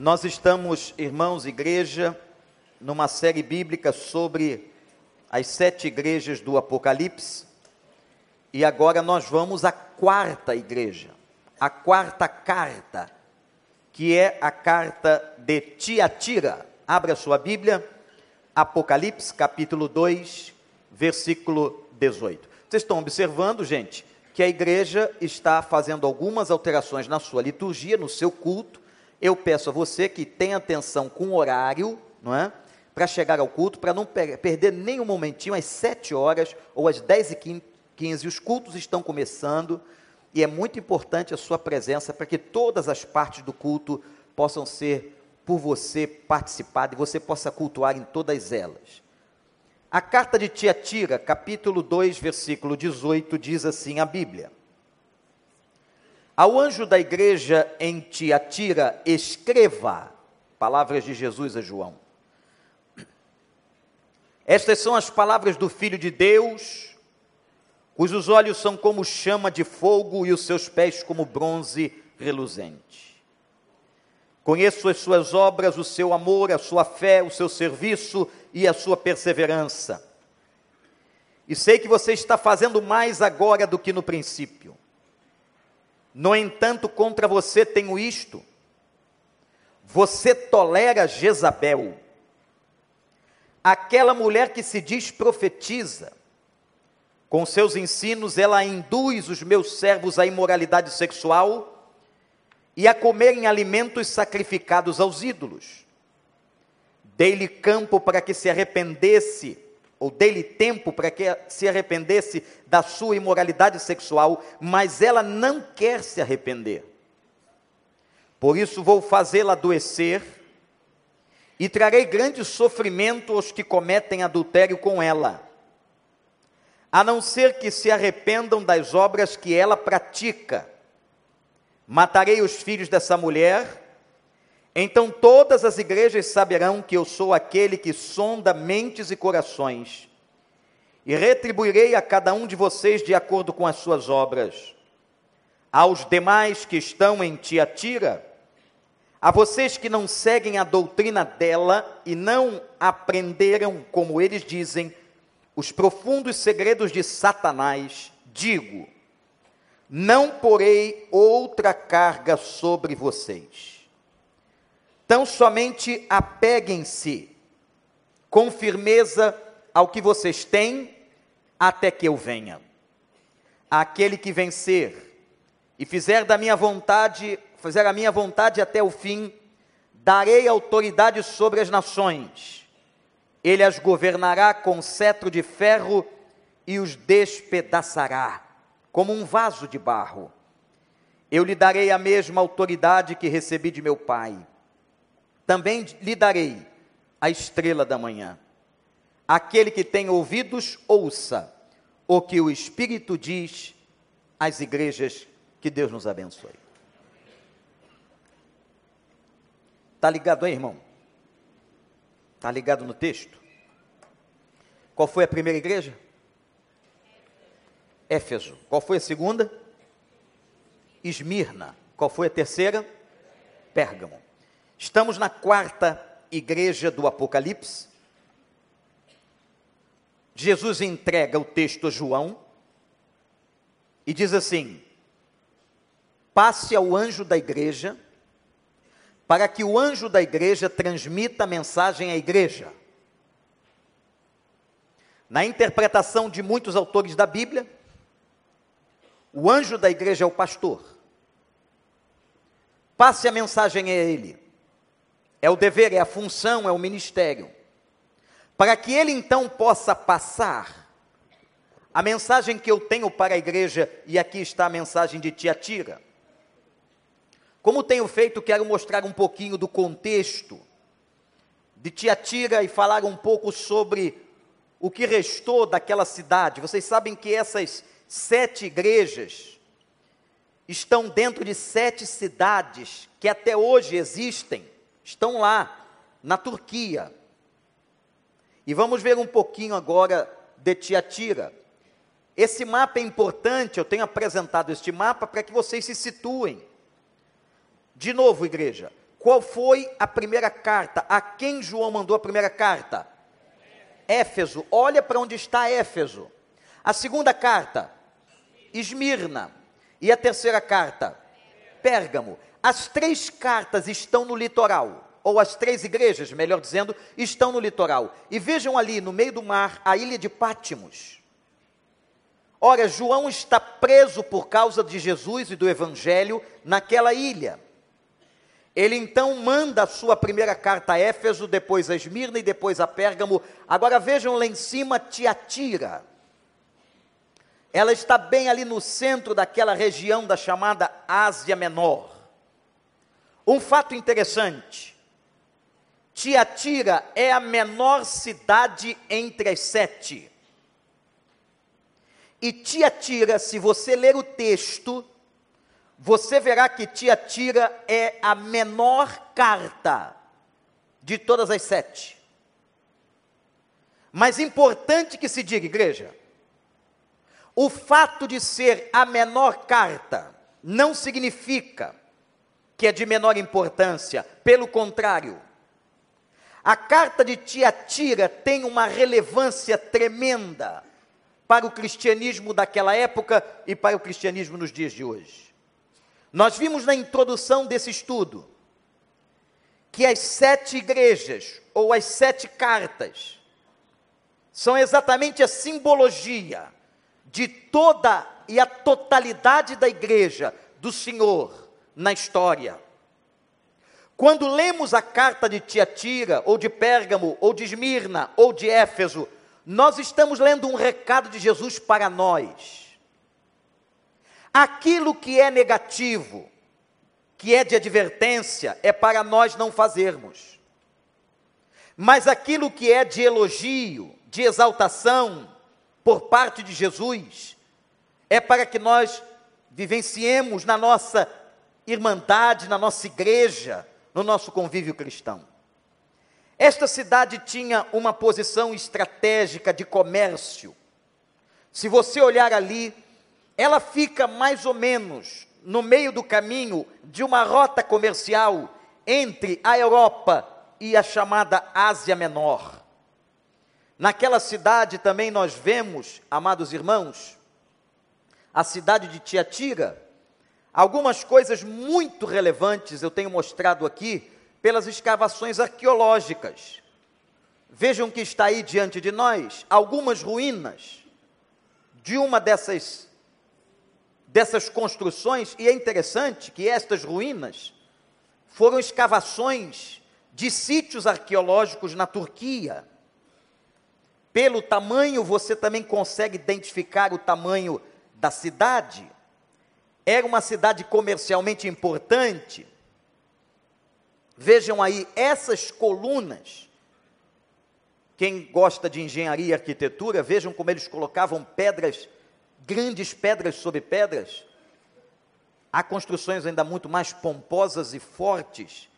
Nós estamos, irmãos, igreja, numa série bíblica sobre as sete igrejas do Apocalipse. E agora nós vamos à quarta igreja, a quarta carta, que é a carta de Tiatira. Abra sua Bíblia, Apocalipse, capítulo 2, versículo 18. Vocês estão observando, gente, que a igreja está fazendo algumas alterações na sua liturgia, no seu culto. Eu peço a você que tenha atenção com o horário, não é? Para chegar ao culto, para não perder nem um momentinho, às 7 horas ou às 10 e 15, os cultos estão começando e é muito importante a sua presença para que todas as partes do culto possam ser por você participadas e você possa cultuar em todas elas. A carta de Tiatira, capítulo 2, versículo 18, diz assim a Bíblia: Ao anjo da igreja em Tiatira, escreva, palavras de Jesus a João. Estas são as palavras do Filho de Deus, cujos olhos são como chama de fogo e os seus pés como bronze reluzente. Conheço as suas obras, o seu amor, a sua fé, o seu serviço e a sua perseverança. E sei que você está fazendo mais agora do que no princípio. No entanto, contra você tenho isto: você tolera Jezabel, aquela mulher que se diz profetiza. Com seus ensinos, ela induz os meus servos à imoralidade sexual e a comerem alimentos sacrificados aos ídolos. Dei-lhe campo para que se arrependesse, ou dei-lhe tempo para que se arrependesse da sua imoralidade sexual, mas ela não quer se arrepender. Por isso vou fazê-la adoecer e trarei grande sofrimento aos que cometem adultério com ela, a não ser que se arrependam das obras que ela pratica matarei os filhos dessa mulher, então todas as igrejas saberão que eu sou aquele que sonda mentes e corações, e retribuirei a cada um de vocês de acordo com as suas obras. Aos demais que estão em Tiatira, a vocês que não seguem a doutrina dela e não aprenderam, como eles dizem, os profundos segredos de Satanás, digo: não porei outra carga sobre vocês. Tão somente apeguem-se com firmeza ao que vocês têm, até que eu venha. Aquele que vencer e fizer da minha vontade, fizer a minha vontade até o fim, darei autoridade sobre as nações. Ele as governará com cetro de ferro e os despedaçará como um vaso de barro. Eu lhe darei a mesma autoridade que recebi de meu Pai. Também lhe darei a estrela da manhã. Aquele que tem ouvidos, ouça o que o Espírito diz às igrejas. Que Deus nos abençoe. Está ligado aí, irmão? Está ligado no texto? Qual foi a primeira igreja? Éfeso. Qual foi a segunda? Esmirna. Qual foi a terceira? Pérgamo. Estamos na quarta igreja do Apocalipse. Jesus entrega o texto a João e diz assim: passe ao anjo da igreja, para que o anjo da igreja transmita a mensagem à igreja. Na interpretação de muitos autores da Bíblia, o anjo da igreja é o pastor. Passe a mensagem a ele. É o dever, é a função, é o ministério. Para que ele então possa passar a mensagem que eu tenho para a igreja, e aqui está a mensagem de Tiatira. Como tenho feito, quero mostrar um pouquinho do contexto de Tiatira e falar um pouco sobre o que restou daquela cidade. Vocês sabem que essas sete igrejas estão dentro de sete cidades que até hoje existem, estão lá, na Turquia. E vamos ver um pouquinho agora de Tiatira. Esse mapa é importante, eu tenho apresentado este mapa para que vocês se situem. De novo, igreja, Qual foi a primeira carta? A quem João mandou a primeira carta? Éfeso. Olha para onde está Éfeso. A segunda carta, Esmirna. E a terceira carta, Pérgamo. As três cartas estão no litoral ou as três igrejas, melhor dizendo, estão no litoral. E vejam ali, no meio do mar, a ilha de Pátimos. Ora, João está preso por causa de Jesus e do Evangelho naquela ilha. Ele então manda a sua primeira carta a Éfeso, depois a Esmirna e depois a Pérgamo. Agora vejam lá em cima Tiatira. Ela está bem ali no centro daquela região da chamada Ásia Menor. Um fato interessante: Tiatira é a menor cidade entre as sete. E Tiatira, se você ler o texto, você verá que Tiatira é a menor carta de todas as sete. Mas importante que se diga, igreja, o fato de ser a menor carta não significa que é de menor importância, pelo contrário, a carta de Tiatira tem uma relevância tremenda para o cristianismo daquela época e para o cristianismo nos dias de hoje. Nós vimos na introdução desse estudo que as sete igrejas, ou as sete cartas, são exatamente a simbologia de toda e a totalidade da igreja do Senhor na história. Quando lemos a carta de Tiatira, ou de Pérgamo, ou de Esmirna, ou de Éfeso, nós estamos lendo um recado de Jesus para nós. Aquilo que é negativo, que é de advertência, é para nós não fazermos. Mas aquilo que é de elogio, de exaltação, por parte de Jesus, é para que nós vivenciemos na nossa irmandade, na nossa igreja, no nosso convívio cristão. Esta cidade tinha uma posição estratégica de comércio. Se você olhar ali, ela fica mais ou menos no meio do caminho de uma rota comercial entre a Europa e a chamada Ásia Menor. Naquela cidade também nós vemos, amados irmãos, a cidade de Tiatira, Algumas coisas muito relevantes eu tenho mostrado aqui pelas escavações arqueológicas. Vejam que está aí diante de nós algumas ruínas de uma dessas dessas construções e é interessante que estas ruínas foram escavações de sítios arqueológicos na Turquia. Pelo tamanho, você também consegue identificar o tamanho da cidade era uma cidade comercialmente importante. Vejam aí, essas colunas, quem gosta de engenharia e arquitetura, vejam como eles colocavam pedras, grandes pedras sobre pedras. Há construções ainda muito mais pomposas e fortes,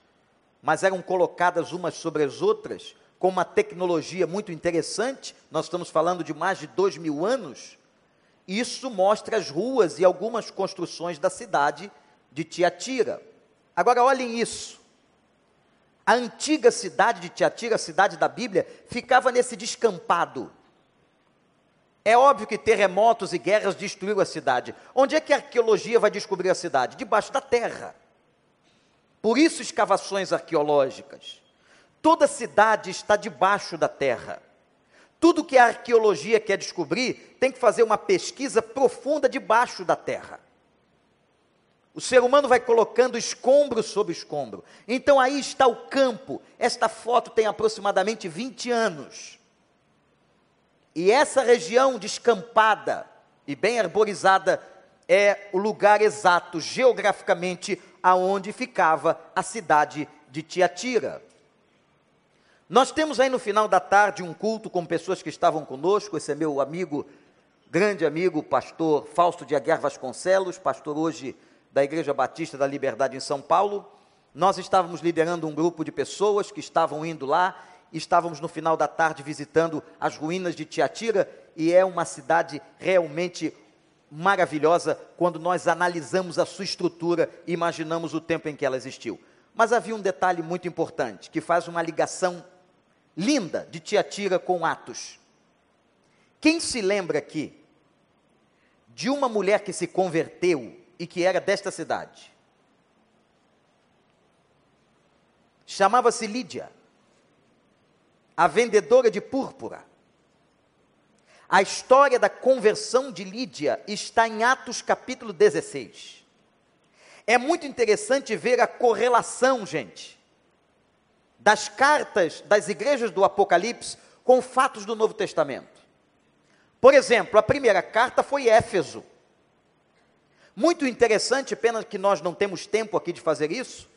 mas eram colocadas umas sobre as outras, com uma tecnologia muito interessante. Nós estamos falando de mais de dois mil anos. Isso mostra as ruas e algumas construções da cidade de Tiatira. Agora olhem isso. A antiga cidade de Tiatira, a cidade da Bíblia, ficava nesse descampado. É óbvio que terremotos e guerras destruíram a cidade. Onde é que a arqueologia vai descobrir a cidade? Debaixo da terra. Por isso, escavações arqueológicas. Toda cidade está debaixo da terra. Tudo que a arqueologia quer descobrir tem que fazer uma pesquisa profunda debaixo da terra. O ser humano vai colocando escombro sobre escombro. Então aí está o campo. Esta foto tem aproximadamente 20 anos. E essa região descampada e bem arborizada é o lugar exato geograficamente aonde ficava a cidade de Tiatira. Nós temos aí no final da tarde um culto com pessoas que estavam conosco. Esse é meu amigo, grande amigo, pastor Fausto de Aguiar Vasconcelos, pastor hoje da Igreja Batista da Liberdade em São Paulo. Nós estávamos liderando um grupo de pessoas que estavam indo lá, estávamos no final da tarde visitando as ruínas de Tiatira, e é uma cidade realmente maravilhosa quando nós analisamos a sua estrutura e imaginamos o tempo em que ela existiu. Mas havia um detalhe muito importante, que faz uma ligação linda de Tiatira com Atos. Quem se lembra aqui de uma mulher que se converteu e que era desta cidade? Chamava-se Lídia, a vendedora de púrpura. A história da conversão de Lídia está em Atos capítulo 16. É muito interessante ver a correlação, gente, das cartas das igrejas do Apocalipse com fatos do Novo Testamento. Por exemplo, a primeira carta foi Éfeso. Muito interessante, pena que nós não temos tempo aqui de fazer isso.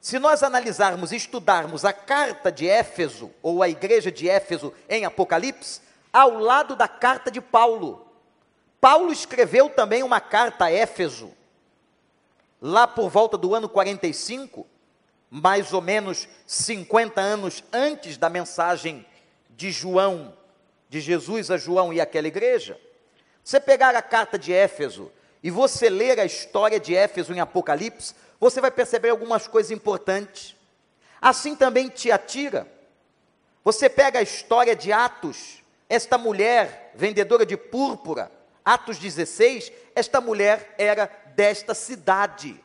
Se nós analisarmos e estudarmos a carta de Éfeso, ou a igreja de Éfeso em Apocalipse, ao lado da carta de Paulo. Paulo escreveu também uma carta a Éfeso, lá por volta do ano 45, mais ou menos 50 anos antes da mensagem de João, de Jesus a João e aquela igreja. Você pegar a carta de Éfeso e você ler a história de Éfeso em Apocalipse, você vai perceber algumas coisas importantes. Assim também Tiatira. Você pega a história de Atos, esta mulher vendedora de púrpura, Atos 16, esta mulher era desta cidade.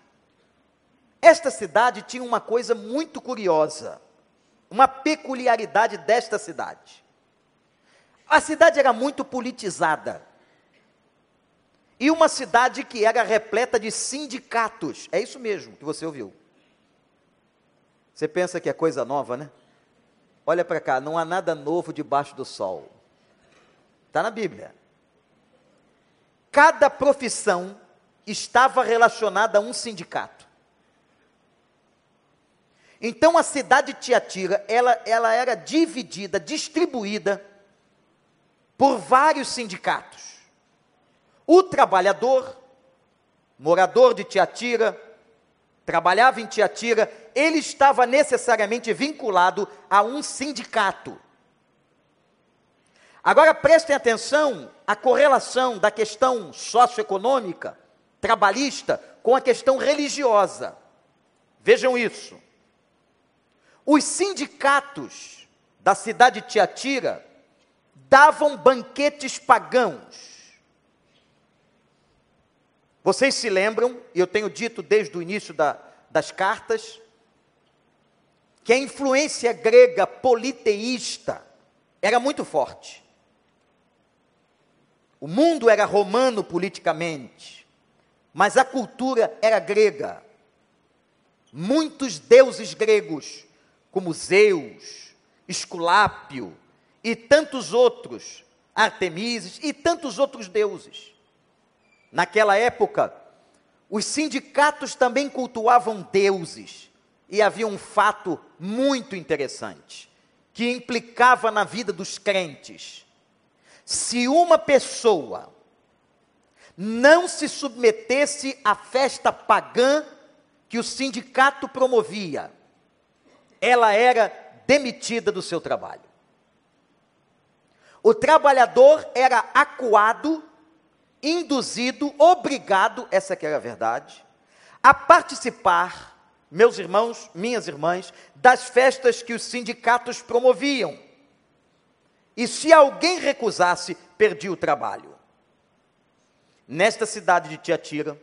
Esta cidade tinha uma coisa muito curiosa, uma peculiaridade desta cidade. A cidade era muito politizada. E uma cidade que era repleta de sindicatos. É isso mesmo que você ouviu. Você pensa que é coisa nova, né? Olha para cá, não há nada novo debaixo do sol. Está na Bíblia. Cada profissão estava relacionada a um sindicato. Então a cidade de Tiatira, ela, ela era dividida, distribuída por vários sindicatos. O trabalhador, morador de Tiatira, trabalhava em Tiatira, ele estava necessariamente vinculado a um sindicato. Agora prestem atenção à correlação da questão socioeconômica, trabalhista, com a questão religiosa. Vejam isso. Os sindicatos da cidade de Tiatira davam banquetes pagãos. Vocês se lembram, e eu tenho dito desde o início da, das cartas, que a influência grega politeísta era muito forte. O mundo era romano politicamente, mas a cultura era grega. Muitos deuses gregos como Zeus, Esculápio e tantos outros, Artemises e tantos outros deuses. Naquela época, os sindicatos também cultuavam deuses. E havia um fato muito interessante, que implicava na vida dos crentes. Se uma pessoa não se submetesse à festa pagã que o sindicato promovia, ela era demitida do seu trabalho. O trabalhador era acuado, induzido, obrigado, essa que era a verdade, a participar, meus irmãos, minhas irmãs, das festas que os sindicatos promoviam. E se alguém recusasse, perdia o trabalho. Nesta cidade de Tiatira,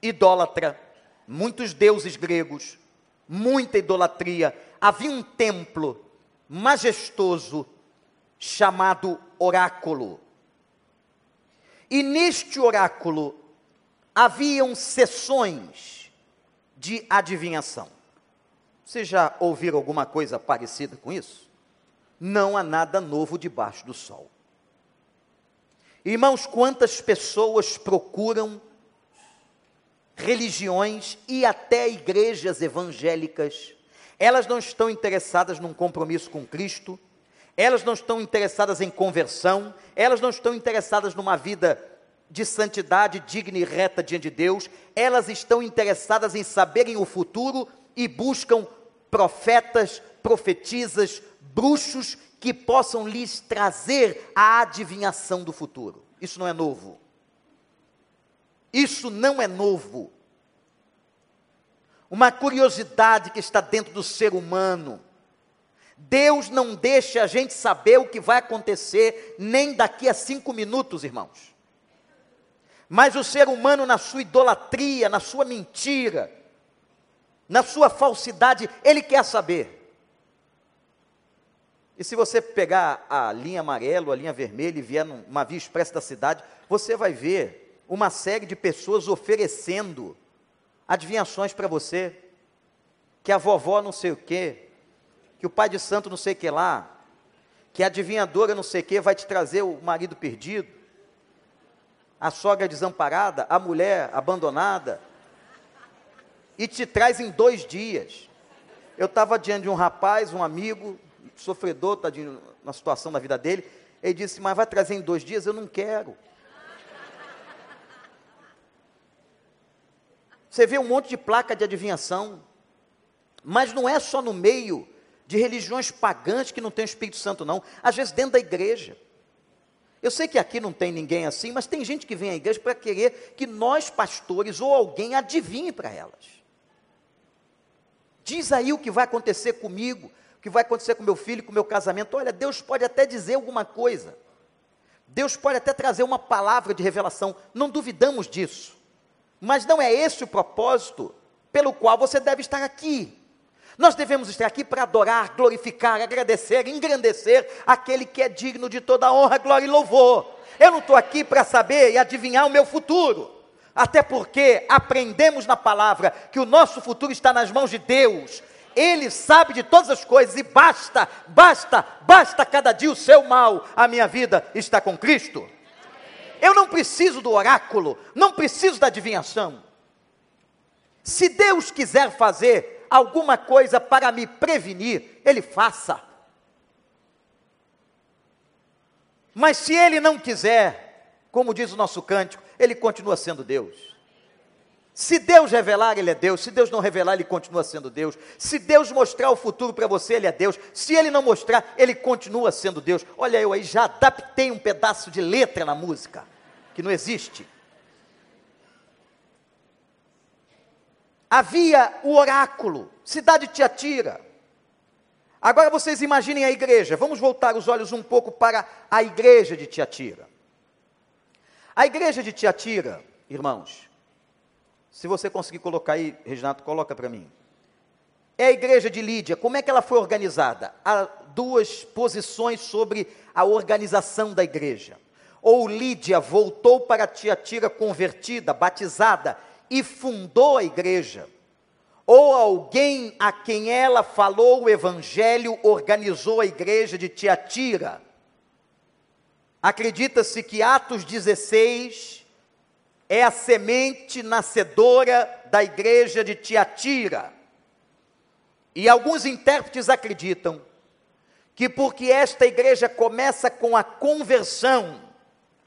idólatra, muitos deuses gregos, muita idolatria. Havia um templo majestoso chamado oráculo. E neste oráculo haviam sessões de adivinhação. Você já ouviram alguma coisa parecida com isso? Não há nada novo debaixo do sol. Irmãos, quantas pessoas procuram religiões e até igrejas evangélicas, elas não estão interessadas num compromisso com Cristo, elas não estão interessadas em conversão, elas não estão interessadas numa vida de santidade digna e reta diante de Deus, elas estão interessadas em saberem o futuro e buscam profetas, profetisas, bruxos que possam lhes trazer a adivinhação do futuro. Isso não é novo. Isso não é novo. uma curiosidade que está dentro do ser humano. Deus não deixa a gente saber o que vai acontecer nem daqui a cinco minutos, irmãos. Mas o ser humano, na sua idolatria, na sua mentira, na sua falsidade, ele quer saber. E se você pegar a linha amarela, a linha vermelha e vier numa via expressa da cidade, você vai ver uma série de pessoas oferecendo adivinhações para você, que a vovó não sei o quê, que o pai de santo não sei o que lá, que a adivinhadora não sei o que vai te trazer o marido perdido, a sogra desamparada, a mulher abandonada, e te traz em dois dias. Eu estava diante de um rapaz, um amigo, sofredor, tadinho, na situação da vida dele, ele disse, mas vai trazer em dois dias? Eu não quero. Você vê um monte de placa de adivinhação, mas não é só no meio de religiões pagãs que não tem o Espírito Santo, não. Às vezes dentro da igreja. Eu sei que aqui não tem ninguém assim, mas tem gente que vem à igreja para querer que nós, pastores ou alguém, adivinhe para elas. Diz aí o que vai acontecer comigo, o que vai acontecer com meu filho, com meu casamento. Olha, Deus pode até dizer alguma coisa. Deus pode até trazer uma palavra de revelação. Não duvidamos disso. Mas não é esse o propósito pelo qual você deve estar aqui. Nós devemos estar aqui para adorar, glorificar, agradecer, engrandecer aquele que é digno de toda honra, glória e louvor. Eu não estou aqui para saber e adivinhar o meu futuro. Até porque aprendemos na palavra que o nosso futuro está nas mãos de Deus. Ele sabe de todas as coisas e basta, basta, basta cada dia o seu mal. A minha vida está com Cristo. Eu não preciso do oráculo, não preciso da adivinhação. Se Deus quiser fazer alguma coisa para me prevenir, Ele faça. Mas se Ele não quiser, como diz o nosso cântico, Ele continua sendo Deus. Se Deus revelar, Ele é Deus. Se Deus não revelar, Ele continua sendo Deus. Se Deus mostrar o futuro para você, Ele é Deus. Se Ele não mostrar, Ele continua sendo Deus. Olha, eu aí já adaptei um pedaço de letra na música, que não existe. Havia o oráculo, cidade de Tiatira. Agora vocês imaginem a igreja. Vamos voltar os olhos um pouco para a igreja de Tiatira. A igreja de Tiatira, irmãos, se você conseguir colocar aí, Reginato, coloca para mim. É a igreja de Lídia, como é que ela foi organizada? Há duas posições sobre a organização da igreja. Ou Lídia voltou para Tiatira convertida, batizada, e fundou a igreja. Ou alguém a quem ela falou o evangelho organizou a igreja de Tiatira. Acredita-se que Atos 16 é a semente nascedora da igreja de Tiatira. E alguns intérpretes acreditam que porque esta igreja começa com a conversão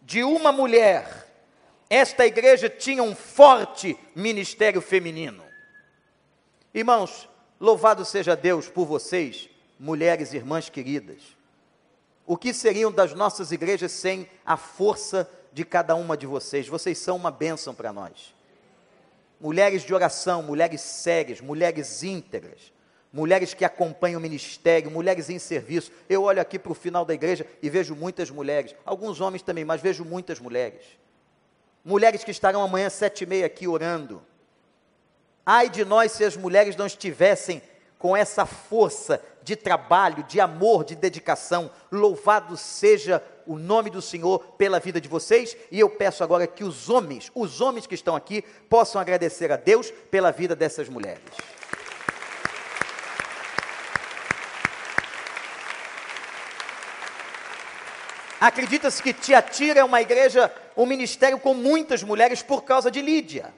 de uma mulher, esta igreja tinha um forte ministério feminino. Irmãos, louvado seja Deus por vocês, mulheres irmãs queridas. O que seriam das nossas igrejas sem a força de cada uma de vocês. Vocês são uma bênção para nós. Mulheres de oração, mulheres sérias, mulheres íntegras, mulheres que acompanham o ministério, mulheres em serviço. Eu olho aqui para o final da igreja e vejo muitas mulheres, alguns homens também, mas vejo muitas mulheres. Mulheres que estarão amanhã sete e meia aqui orando. Ai de nós se as mulheres não estivessem com essa força de trabalho, de amor, de dedicação. Louvado seja o nome do Senhor pela vida de vocês, e eu peço agora que os homens, os homens que estão aqui, possam agradecer a Deus pela vida dessas mulheres. Acredita-se que Tiatira é uma igreja, um ministério com muitas mulheres por causa de Lídia.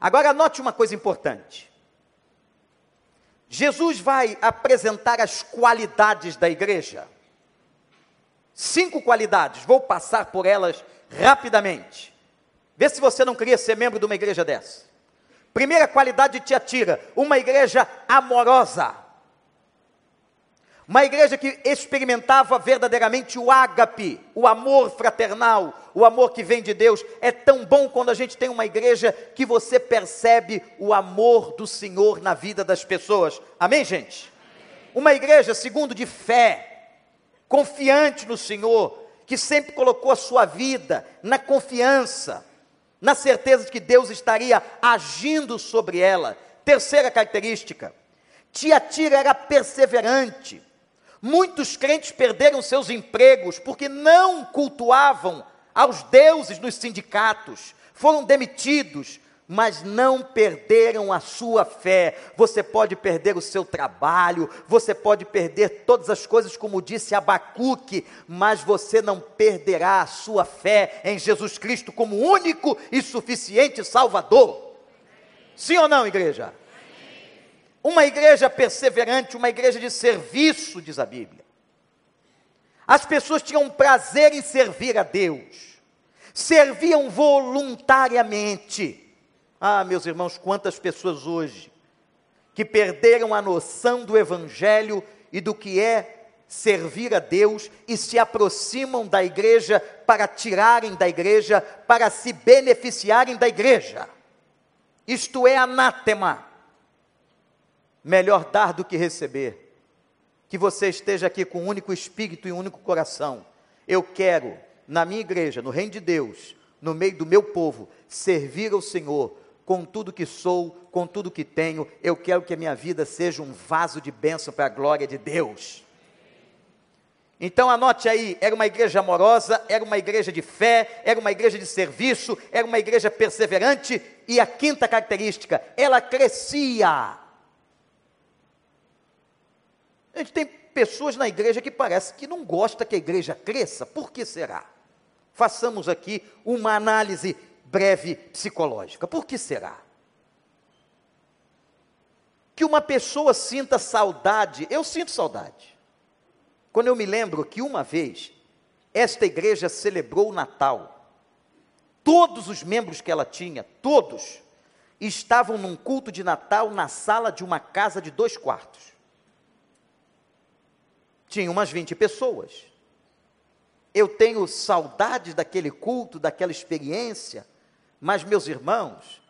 Agora note uma coisa importante. Jesus vai apresentar as qualidades da igreja. Cinco qualidades, vou passar por elas rapidamente. Vê se você não queria ser membro de uma igreja dessa. Primeira qualidade de Tiatira, uma igreja amorosa. Uma igreja que experimentava verdadeiramente o ágape, o amor fraternal, o amor que vem de Deus. É tão bom quando a gente tem uma igreja que você percebe o amor do Senhor na vida das pessoas. Amém, gente? Uma igreja, segundo, de fé, confiante no Senhor, que sempre colocou a sua vida na confiança, na certeza de que Deus estaria agindo sobre ela. Terceira característica, Tiatira era perseverante. Muitos crentes perderam seus empregos porque não cultuavam aos deuses nos sindicatos, foram demitidos, mas não perderam a sua fé. Você pode perder o seu trabalho, você pode perder todas as coisas, como disse Abacuque, mas você não perderá a sua fé em Jesus Cristo como único e suficiente Salvador. Sim ou não, igreja? Uma igreja perseverante, uma igreja de serviço, diz a Bíblia. As pessoas tinham prazer em servir a Deus, serviam voluntariamente. Ah, meus irmãos, quantas pessoas hoje que perderam a noção do Evangelho e do que é servir a Deus e se aproximam da igreja para tirarem da igreja, para se beneficiarem da igreja. Isto é anátema melhor dar do que receber. Que você esteja aqui com um único espírito e um único coração. Eu quero, na minha igreja, no reino de Deus, no meio do meu povo, servir ao Senhor com tudo que sou, com tudo que tenho. Eu quero que a minha vida seja um vaso de bênção para a glória de Deus. Então anote aí, era uma igreja amorosa, era uma igreja de fé, era uma igreja de serviço, era uma igreja perseverante, e a quinta característica, ela crescia. A gente tem pessoas na igreja que parece que não gosta que a igreja cresça. Por que será? Façamos aqui uma análise breve psicológica. Por que será? Que uma pessoa sinta saudade, eu sinto saudade. Quando eu me lembro que uma vez esta igreja celebrou o Natal, todos os membros que ela tinha, todos, estavam num culto de Natal na sala de uma casa de dois quartos tinha umas 20 pessoas. Eu tenho saudades daquele culto, daquela experiência, mas, meus irmãos,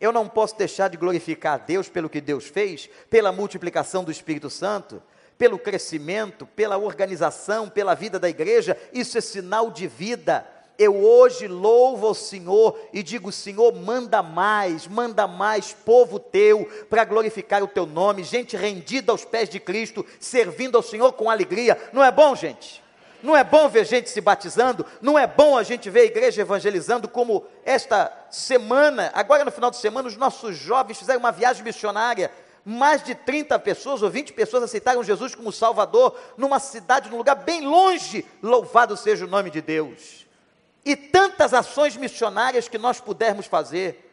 eu não posso deixar de glorificar a Deus pelo que Deus fez, pela multiplicação do Espírito Santo, pelo crescimento, pela organização, pela vida da igreja. Isso é sinal de vida eu hoje louvo ao Senhor e digo: Senhor, manda mais, manda mais povo teu para glorificar o teu nome, gente rendida aos pés de Cristo, servindo ao Senhor com alegria. Não é bom, gente? Não é bom ver gente se batizando, não é bom a gente ver a igreja evangelizando, como esta semana, agora no final de semana, os nossos jovens fizeram uma viagem missionária. Mais de 30 pessoas ou 20 pessoas aceitaram Jesus como Salvador, numa cidade, num lugar bem longe. Louvado seja o nome de Deus e tantas ações missionárias que nós pudermos fazer.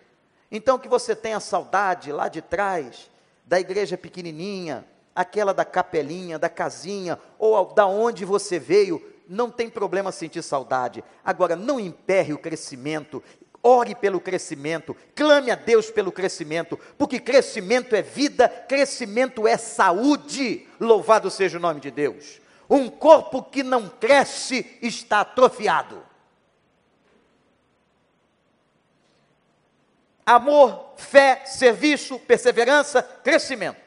Então, que você tenha saudade lá de trás, da igreja pequenininha, aquela da capelinha, da casinha, ou da onde você veio, não tem problema sentir saudade. Agora, não emperre o crescimento, ore pelo crescimento, clame a Deus pelo crescimento, porque crescimento é vida, crescimento é saúde. Louvado seja o nome de Deus. Um corpo que não cresce está atrofiado. Amor, fé, serviço, perseverança, crescimento.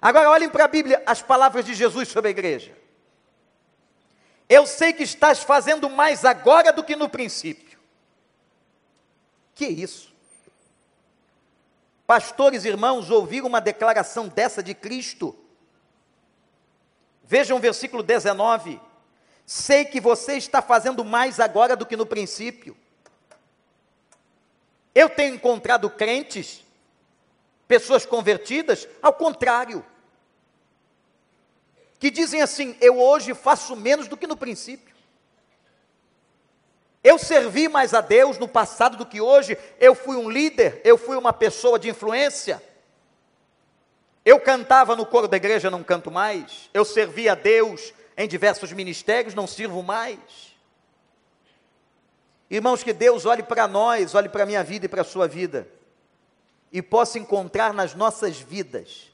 Agora olhem para a Bíblia as palavras de Jesus sobre a igreja. Eu sei que estás fazendo mais agora do que no princípio. Que isso? Pastores, irmãos, ouviram uma declaração dessa de Cristo? Vejam o versículo 19. Sei que você está fazendo mais agora do que no princípio. Eu tenho encontrado crentes, pessoas convertidas, ao contrário, que dizem assim: eu hoje faço menos do que no princípio. Eu servi mais a Deus no passado do que hoje. Eu fui um líder, eu fui uma pessoa de influência. Eu cantava no coro da igreja, não canto mais. Eu servi a Deus em diversos ministérios, não sirvo mais. Irmãos, que Deus olhe para nós, olhe para a minha vida e para a sua vida, e possa encontrar nas nossas vidas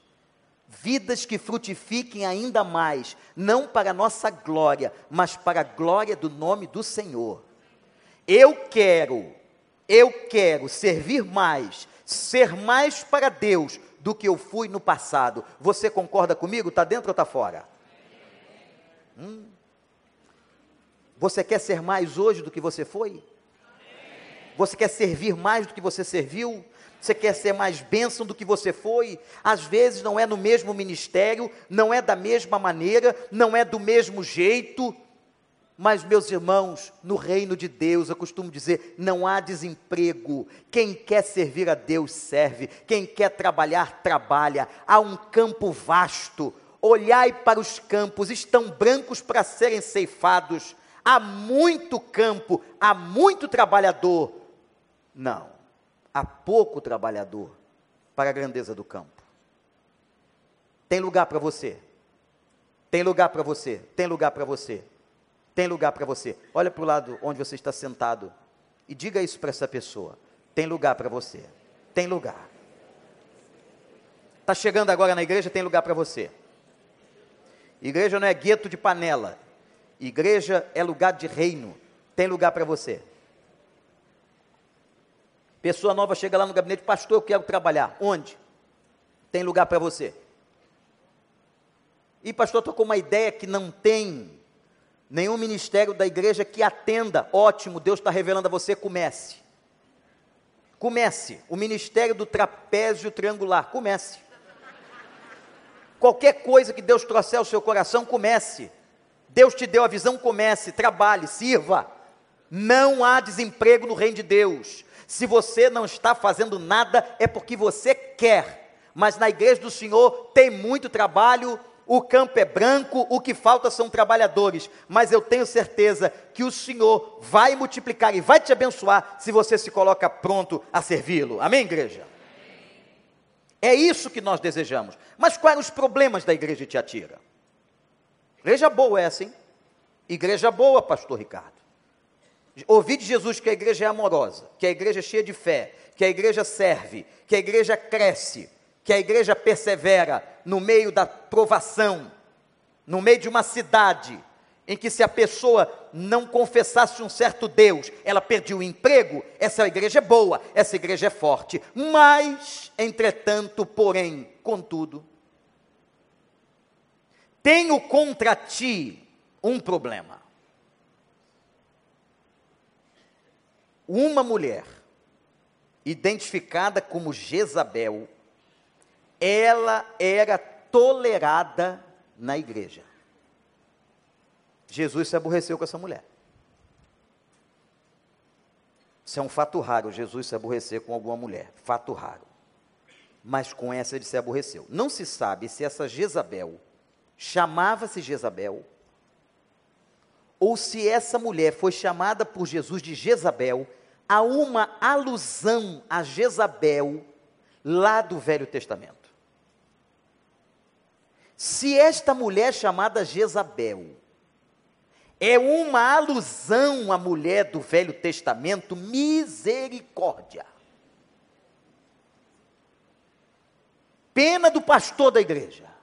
vidas que frutifiquem ainda mais, não para a nossa glória, mas para a glória do nome do Senhor. Eu quero, eu quero servir mais, ser mais para Deus do que eu fui no passado. Você concorda comigo? Está dentro ou está fora? Hum. Você quer ser mais hoje do que você foi? Você quer servir mais do que você serviu? Você quer ser mais bênção do que você foi? Às vezes não é no mesmo ministério, não é da mesma maneira, não é do mesmo jeito. Mas, meus irmãos, no reino de Deus, eu costumo dizer: não há desemprego. Quem quer servir a Deus, serve. Quem quer trabalhar, trabalha. Há um campo vasto. Olhai para os campos, estão brancos para serem ceifados. Há muito campo, há muito trabalhador. Não há pouco trabalhador para a grandeza do campo. Tem lugar para você. Tem lugar para você. Tem lugar para você. Tem lugar para você. Olha para o lado onde você está sentado e diga isso para essa pessoa. Tem lugar para você. Tem lugar. Está chegando agora na igreja, tem lugar para você. Igreja não é gueto de panela. Igreja é lugar de reino. Tem lugar para você. Pessoa nova chega lá no gabinete, pastor, eu quero trabalhar. Onde? Tem lugar para você. E pastor, estou com uma ideia que não tem nenhum ministério da igreja que atenda. Ótimo, Deus está revelando a você, comece. Comece. O ministério do trapézio triangular, comece. Qualquer coisa que Deus trouxer ao seu coração, comece. Deus te deu a visão, comece, trabalhe, sirva. Não há desemprego no reino de Deus. Se você não está fazendo nada, é porque você quer. Mas na igreja do Senhor tem muito trabalho, o campo é branco, o que falta são trabalhadores. Mas eu tenho certeza que o Senhor vai multiplicar e vai te abençoar se você se coloca pronto a servi-lo. Amém, igreja? É isso que nós desejamos. Mas quais os problemas da igreja de Tiatira? Igreja boa essa, hein? Igreja boa, pastor Ricardo. Ouvi de Jesus que a igreja é amorosa, que a igreja é cheia de fé, que a igreja serve, que a igreja cresce, que a igreja persevera no meio da provação, no meio de uma cidade em que se a pessoa não confessasse um certo Deus, ela perdia o emprego, essa igreja é boa, essa igreja é forte. Mas, entretanto, porém, contudo, tenho contra ti um problema. uma mulher identificada como Jezabel, ela era tolerada na igreja. Jesus se aborreceu com essa mulher. Isso é um fato raro, Jesus se aborrecer com alguma mulher. Fato raro. Mas com essa ele se aborreceu. Não se sabe se essa Jezabel chamava-se Jezabel, ou se essa mulher foi chamada por Jesus de Jezabel há uma alusão a Jezabel lá do Velho Testamento. Se esta mulher chamada Jezabel é uma alusão à mulher do Velho Testamento, misericórdia. Pena do pastor da igreja.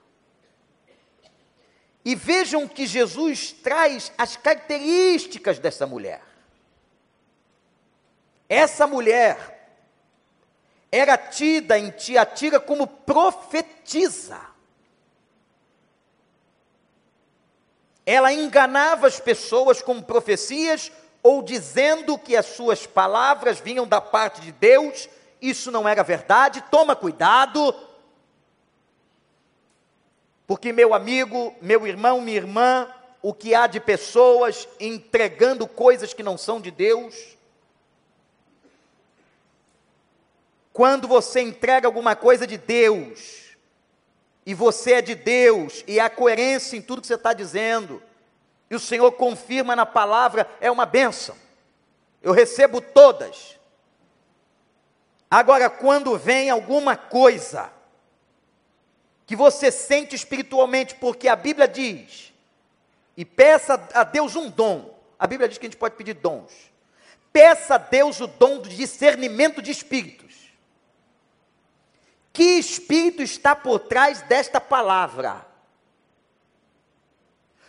E vejam que Jesus traz as características dessa mulher. Essa mulher era tida em Tiatira como profetisa. Ela enganava as pessoas com profecias ou dizendo que as suas palavras vinham da parte de Deus. Isso não era verdade. Toma cuidado. Porque, meu amigo, meu irmão, minha irmã, o que há de pessoas entregando coisas que não são de Deus, Quando você entrega alguma coisa de Deus, e você é de Deus, e há coerência em tudo que você está dizendo, e o Senhor confirma na palavra, é uma bênção. Eu recebo todas. Agora, quando vem alguma coisa que você sente espiritualmente, porque a Bíblia diz, e peça a Deus um dom, a Bíblia diz que a gente pode pedir dons. Peça a Deus o dom do discernimento de espíritos Que espírito está por trás desta palavra?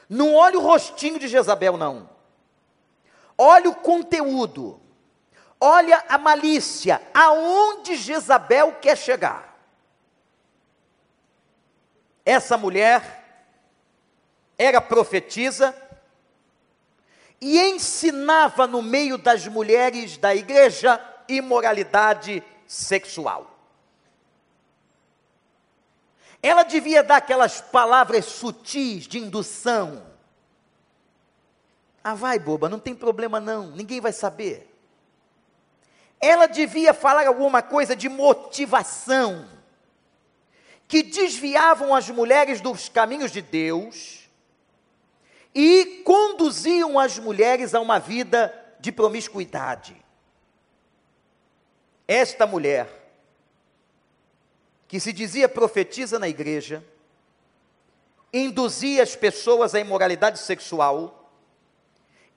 Não olha o rostinho de Jezabel, não. Olha o conteúdo. Olha a malícia. Aonde Jezabel quer chegar? Essa mulher era profetisa e ensinava no meio das mulheres da igreja imoralidade sexual. Ela devia dar aquelas palavras sutis de indução. Ah, vai, boba, não tem problema não, ninguém vai saber. Ela devia falar alguma coisa de motivação, que desviavam as mulheres dos caminhos de Deus e conduziam as mulheres a uma vida de promiscuidade. Esta mulher, que se dizia profetiza na igreja, induzia as pessoas à imoralidade sexual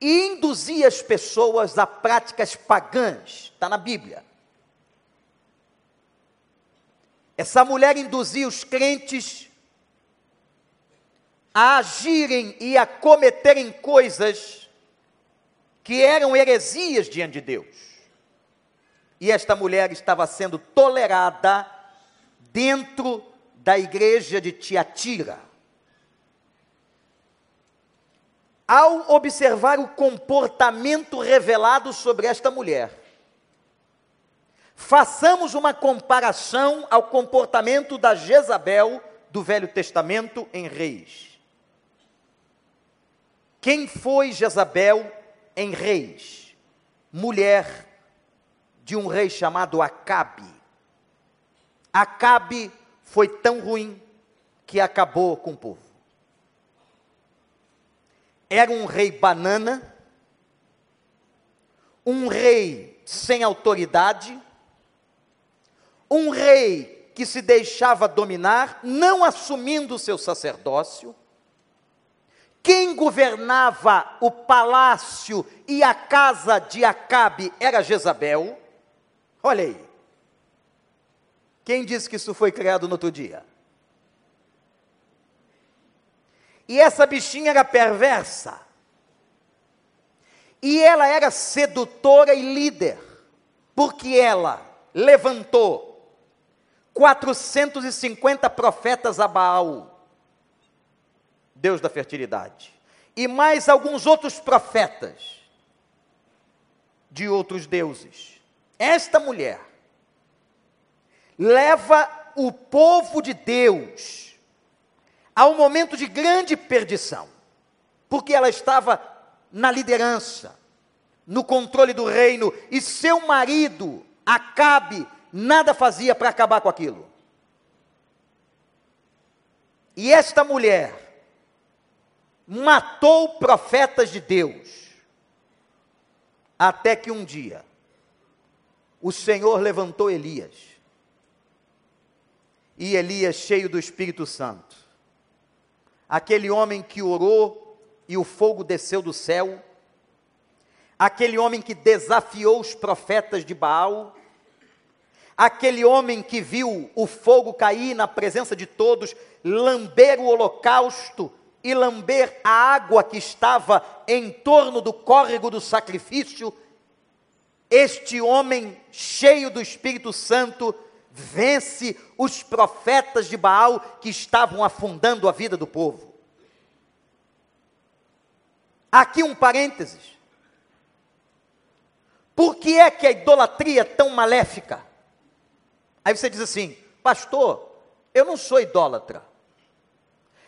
e induzia as pessoas a práticas pagãs, está na Bíblia. Essa mulher induzia os crentes a agirem e a cometerem coisas que eram heresias diante de Deus. E esta mulher estava sendo tolerada dentro da igreja de Tiatira. Ao observar o comportamento revelado sobre esta mulher, façamos uma comparação ao comportamento da Jezabel do Velho Testamento em Reis. Quem foi Jezabel em Reis? Mulher de um rei chamado Acabe. Acabe foi tão ruim que acabou com o povo. Era um rei banana, um rei sem autoridade, um rei que se deixava dominar, não assumindo o seu sacerdócio. Quem governava o palácio e a casa de Acabe era Jezabel. Olha aí. Quem disse que isso foi criado no outro dia? E essa bichinha era perversa. E ela era sedutora e líder, porque ela levantou 450 profetas a Baal, Deus da fertilidade, e mais alguns outros profetas de outros deuses. Esta mulher leva o povo de Deus a um momento de grande perdição, porque ela estava na liderança, no controle do reino, e seu marido, Acabe, nada fazia para acabar com aquilo. E esta mulher matou profetas de Deus, até que um dia o Senhor levantou Elias e Elias cheio do Espírito Santo. Aquele homem que orou e o fogo desceu do céu, aquele homem que desafiou os profetas de Baal, aquele homem que viu o fogo cair na presença de todos, lamber o holocausto e lamber a água que estava em torno do córrego do sacrifício, este homem cheio do Espírito Santo vence os profetas de Baal que estavam afundando a vida do povo. Aqui um parênteses. Por que é que a idolatria é tão maléfica? Aí você diz assim, pastor, eu não sou idólatra.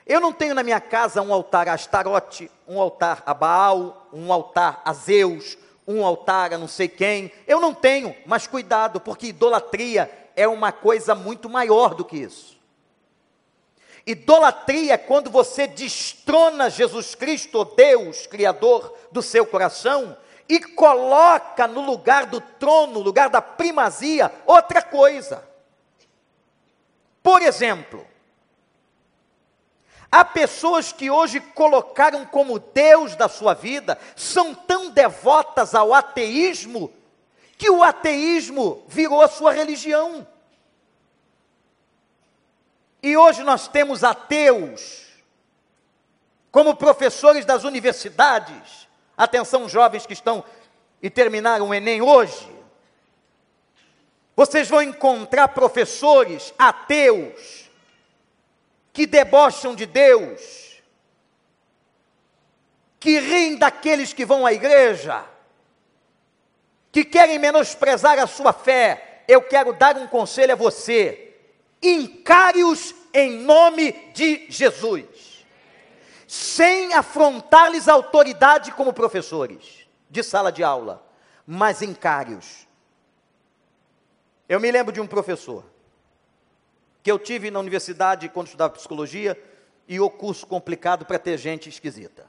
Eu não tenho na minha casa um altar a Astarote, um altar a Baal, um altar a Zeus, um altar a não sei quem. Eu não tenho, mas cuidado, porque idolatria é uma coisa muito maior do que isso. Idolatria é quando você destrona Jesus Cristo, Deus, Criador do seu coração, e coloca no lugar do trono, no lugar da primazia, outra coisa. Por exemplo, há pessoas que hoje colocaram como Deus da sua vida, são tão devotas ao ateísmo, que o ateísmo virou a sua religião. E hoje nós temos ateus como professores das universidades. Atenção, jovens que estão e terminaram o Enem hoje. Vocês vão encontrar professores ateus que debocham de Deus, que riem daqueles que vão à igreja, que querem menosprezar a sua fé. Eu quero dar um conselho a você: encare-os em nome de Jesus, sem afrontar-lhes autoridade como professores de sala de aula, mas encare-os eu me lembro de um professor que eu tive na universidade quando estudava psicologia e o curso complicado para ter gente esquisita.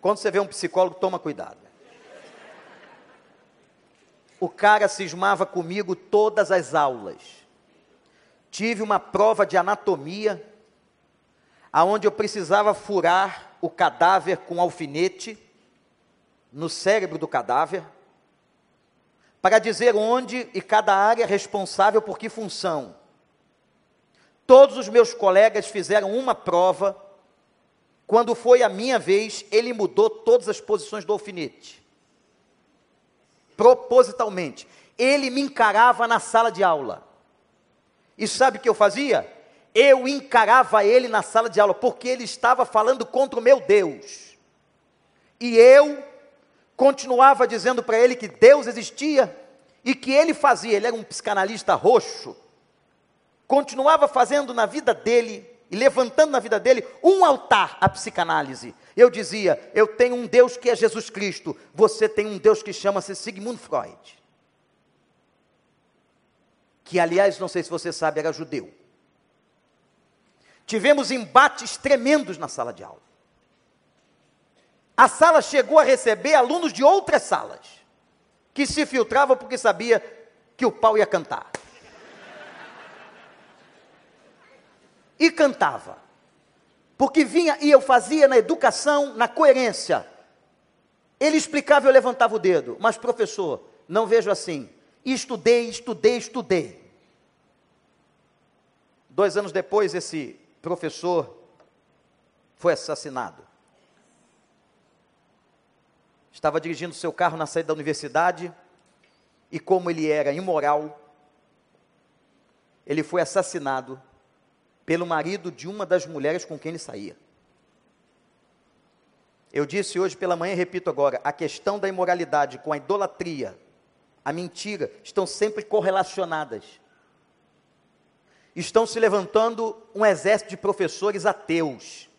Quando você vê um psicólogo, toma cuidado. O cara cismava comigo todas as aulas. Tive uma prova de anatomia, aonde eu precisava furar o cadáver com alfinete no cérebro do cadáver para dizer onde e cada área é responsável por que função. Todos os meus colegas fizeram uma prova. Quando foi a minha vez, ele mudou todas as posições do alfinete. Propositalmente. Ele me encarava na sala de aula. E sabe o que eu fazia? Eu encarava ele na sala de aula, porque ele estava falando contra o meu Deus. E eu continuava dizendo para ele que Deus existia e que ele fazia, ele era um psicanalista roxo, continuava fazendo na vida dele e levantando na vida dele um altar à psicanálise. Eu dizia: Eu tenho um Deus que é Jesus Cristo, você tem um Deus que chama-se Sigmund Freud. Que, aliás, não sei se você sabe, era judeu. Tivemos embates tremendos na sala de aula a sala chegou a receber alunos de outras salas, que se filtravam porque sabia que o pau ia cantar. E cantava. Porque vinha e eu fazia na educação, na coerência. Ele explicava e eu levantava o dedo. Mas, professor, não vejo assim. Estudei, estudei, estudei. Dois anos depois, esse professor foi assassinado. Estava dirigindo seu carro na saída da universidade e, como ele era imoral, ele foi assassinado pelo marido de uma das mulheres com quem ele saía. Eu disse hoje pela manhã e repito agora: a questão da imoralidade com a idolatria, a mentira, estão sempre correlacionadas. Estão se levantando um exército de professores ateus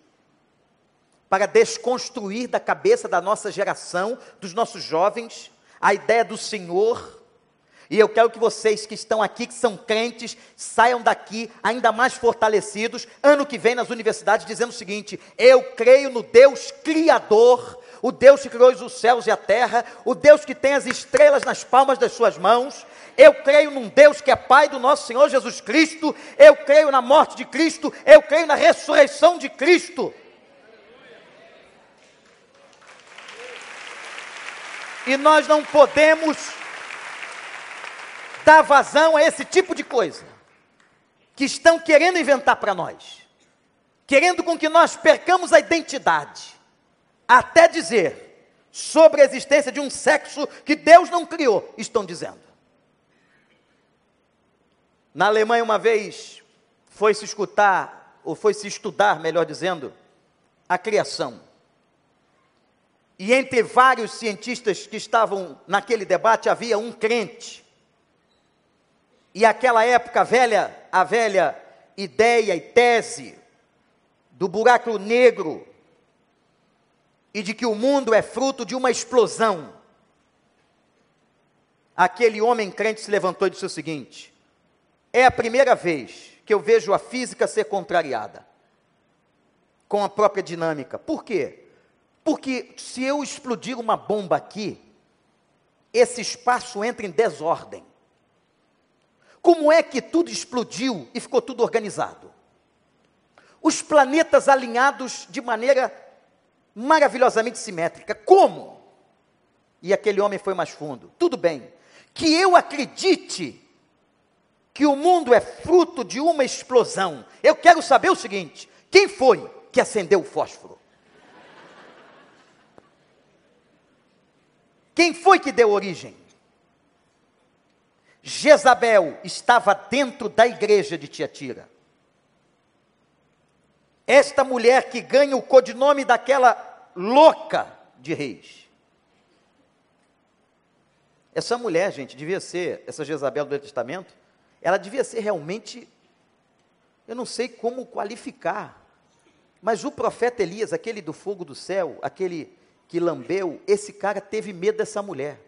para desconstruir da cabeça da nossa geração, dos nossos jovens, a ideia do Senhor. E eu quero que vocês que estão aqui, que são crentes, saiam daqui ainda mais fortalecidos, ano que vem nas universidades, dizendo o seguinte: eu creio no Deus Criador, o Deus que criou os céus e a terra, o Deus que tem as estrelas nas palmas das suas mãos. Eu creio num Deus que é Pai do nosso Senhor Jesus Cristo. Eu creio na morte de Cristo. Eu creio na ressurreição de Cristo. E nós não podemos dar vazão a esse tipo de coisa que estão querendo inventar para nós, querendo com que nós percamos a identidade, até dizer sobre a existência de um sexo que Deus não criou, estão dizendo. Na Alemanha, uma vez, foi se escutar, ou foi se estudar, melhor dizendo, a criação. E entre vários cientistas que estavam naquele debate havia um crente. E aquela época velha, a velha ideia e tese do buraco negro e de que o mundo é fruto de uma explosão. Aquele homem crente se levantou e disse o seguinte: É a primeira vez que eu vejo a física ser contrariada com a própria dinâmica. Por quê? Porque se eu explodir uma bomba aqui, esse espaço entra em desordem. Como é que tudo explodiu e ficou tudo organizado? Os planetas alinhados de maneira maravilhosamente simétrica. Como? E aquele homem foi mais fundo. Tudo bem. Que eu acredite que o mundo é fruto de uma explosão. Eu quero saber o seguinte: quem foi que acendeu o fósforo? Quem foi que deu origem? Jezabel estava dentro da igreja de Tiatira. Esta mulher que ganha o codinome daquela louca de reis. Essa mulher, gente, devia ser, essa Jezabel do Testamento, ela devia ser realmente, eu não sei como qualificar, mas o profeta Elias, aquele do fogo do céu, aquele que lambeu, esse cara teve medo dessa mulher.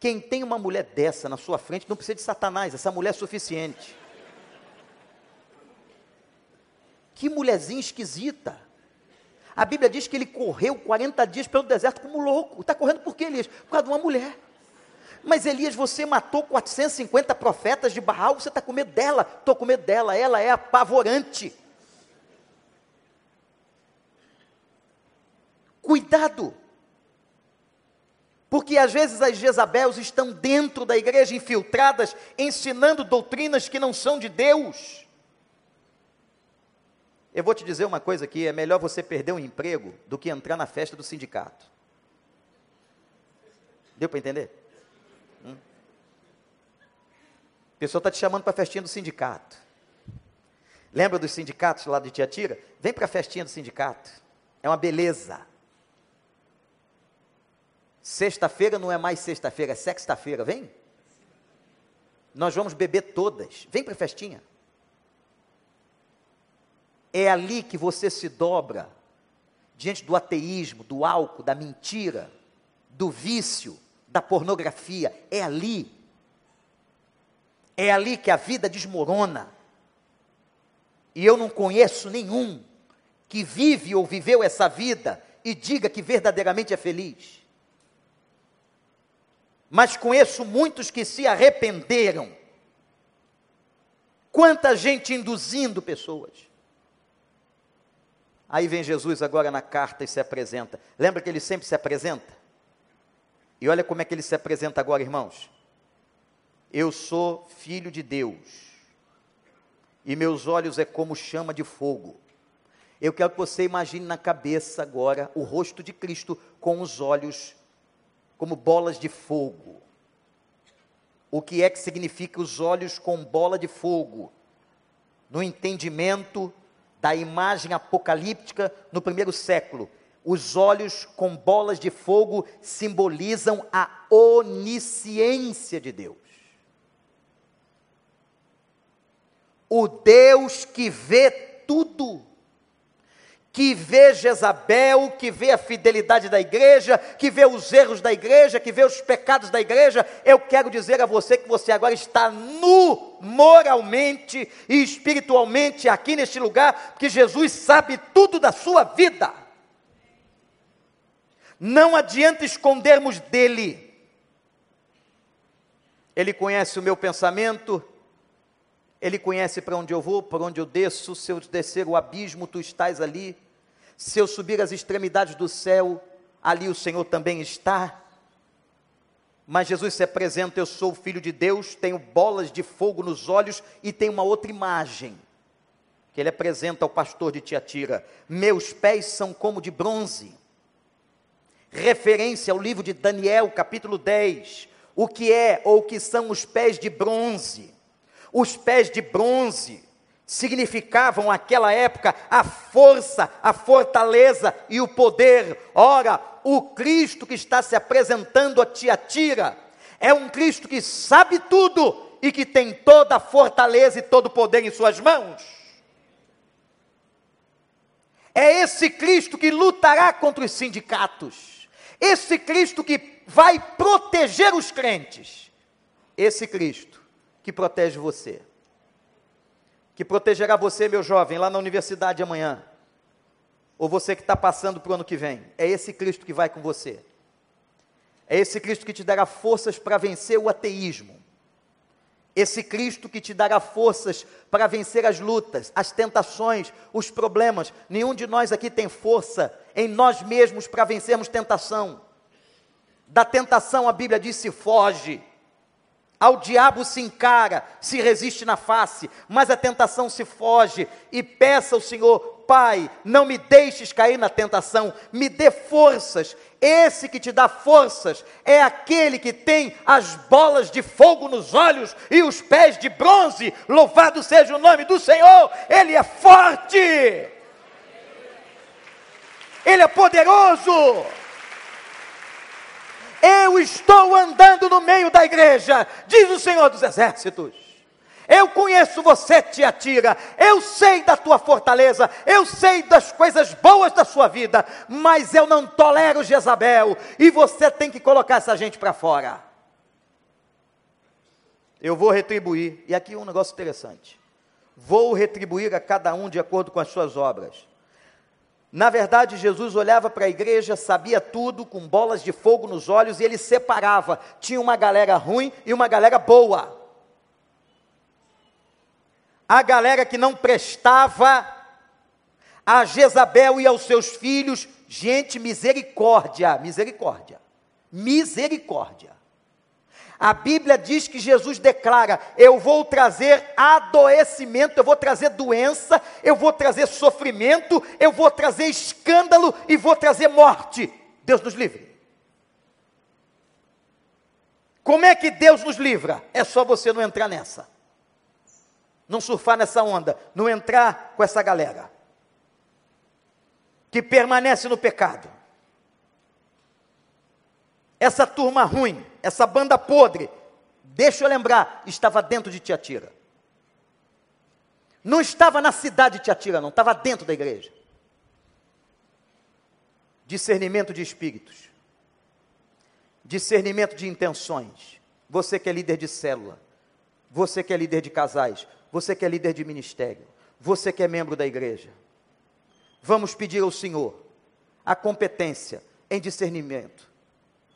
Quem tem uma mulher dessa na sua frente não precisa de Satanás, essa mulher é suficiente. Que mulherzinha esquisita. A Bíblia diz que ele correu 40 dias pelo deserto como louco. Está correndo por quê, Elias? Por causa de uma mulher. Mas Elias, você matou 450 profetas de Baal, você está com medo dela? Estou com medo dela, ela é apavorante. Cuidado! Porque às vezes as Jezabels estão dentro da igreja, infiltradas, ensinando doutrinas que não são de Deus. Eu vou te dizer uma coisa aqui: é melhor você perder um emprego do que entrar na festa do sindicato. Deu para entender? Hum? A pessoa está te chamando para a festinha do sindicato. Lembra dos sindicatos lá de Tiatira? Vem para a festinha do sindicato. É uma beleza. Sexta-feira não é mais sexta-feira, é sexta-feira, vem? Nós vamos beber todas. Vem para a festinha. É ali que você se dobra diante do ateísmo, do álcool, da mentira, do vício, da pornografia. É ali. É ali que a vida desmorona. E eu não conheço nenhum que vive ou viveu essa vida e diga que verdadeiramente é feliz mas conheço muitos que se arrependeram. Quanta gente induzindo pessoas. Aí vem Jesus agora na carta e se apresenta. Lembra que ele sempre se apresenta? E olha como é que ele se apresenta agora, irmãos. Eu sou filho de Deus, e meus olhos é como chama de fogo. Eu quero que você imagine na cabeça agora o rosto de Cristo com os olhos como bolas de fogo. O que é que significa os olhos com bola de fogo? No entendimento da imagem apocalíptica no primeiro século, os olhos com bolas de fogo simbolizam a onisciência de Deus. O Deus que vê tudo que vê Jezabel, que vê a fidelidade da igreja, que vê os erros da igreja, que vê os pecados da igreja, eu quero dizer a você que você agora está nu moralmente e espiritualmente aqui neste lugar, porque Jesus sabe tudo da sua vida. Não adianta escondermos dele. Ele conhece o meu pensamento, ele conhece para onde eu vou, para onde eu desço, se eu descer o abismo, tu estás ali. Se eu subir às extremidades do céu, ali o Senhor também está. Mas Jesus se apresenta: Eu sou o filho de Deus, tenho bolas de fogo nos olhos e tem uma outra imagem que ele apresenta ao pastor de Tiatira: Meus pés são como de bronze. Referência ao livro de Daniel, capítulo 10. O que é ou o que são os pés de bronze? Os pés de bronze significavam naquela época a força, a fortaleza e o poder. Ora, o Cristo que está se apresentando a Tiatira é um Cristo que sabe tudo e que tem toda a fortaleza e todo o poder em suas mãos. É esse Cristo que lutará contra os sindicatos. Esse Cristo que vai proteger os crentes. Esse Cristo que protege você que protegerá você, meu jovem, lá na universidade amanhã, ou você que está passando para o ano que vem. É esse Cristo que vai com você. É esse Cristo que te dará forças para vencer o ateísmo. Esse Cristo que te dará forças para vencer as lutas, as tentações, os problemas. Nenhum de nós aqui tem força em nós mesmos para vencermos tentação. Da tentação a Bíblia diz: se foge. Ao diabo se encara, se resiste na face, mas a tentação se foge e peça ao Senhor, Pai, não me deixes cair na tentação, me dê forças. Esse que te dá forças é aquele que tem as bolas de fogo nos olhos e os pés de bronze. Louvado seja o nome do Senhor, Ele é forte, Ele é poderoso. Eu estou andando no meio da igreja, diz o Senhor dos Exércitos. Eu conheço você, Tiatira. Eu sei da tua fortaleza. Eu sei das coisas boas da sua vida. Mas eu não tolero Jezabel. E você tem que colocar essa gente para fora. Eu vou retribuir. E aqui um negócio interessante. Vou retribuir a cada um de acordo com as suas obras. Na verdade, Jesus olhava para a igreja, sabia tudo, com bolas de fogo nos olhos, e ele separava. Tinha uma galera ruim e uma galera boa. A galera que não prestava a Jezabel e aos seus filhos, gente, misericórdia, misericórdia, misericórdia. A Bíblia diz que Jesus declara: Eu vou trazer adoecimento, eu vou trazer doença, eu vou trazer sofrimento, eu vou trazer escândalo e vou trazer morte. Deus nos livre. Como é que Deus nos livra? É só você não entrar nessa, não surfar nessa onda, não entrar com essa galera que permanece no pecado. Essa turma ruim, essa banda podre, deixa eu lembrar, estava dentro de Tiatira. Não estava na cidade de Tiatira, não, estava dentro da igreja. Discernimento de espíritos, discernimento de intenções. Você que é líder de célula, você que é líder de casais, você que é líder de ministério, você que é membro da igreja. Vamos pedir ao Senhor a competência em discernimento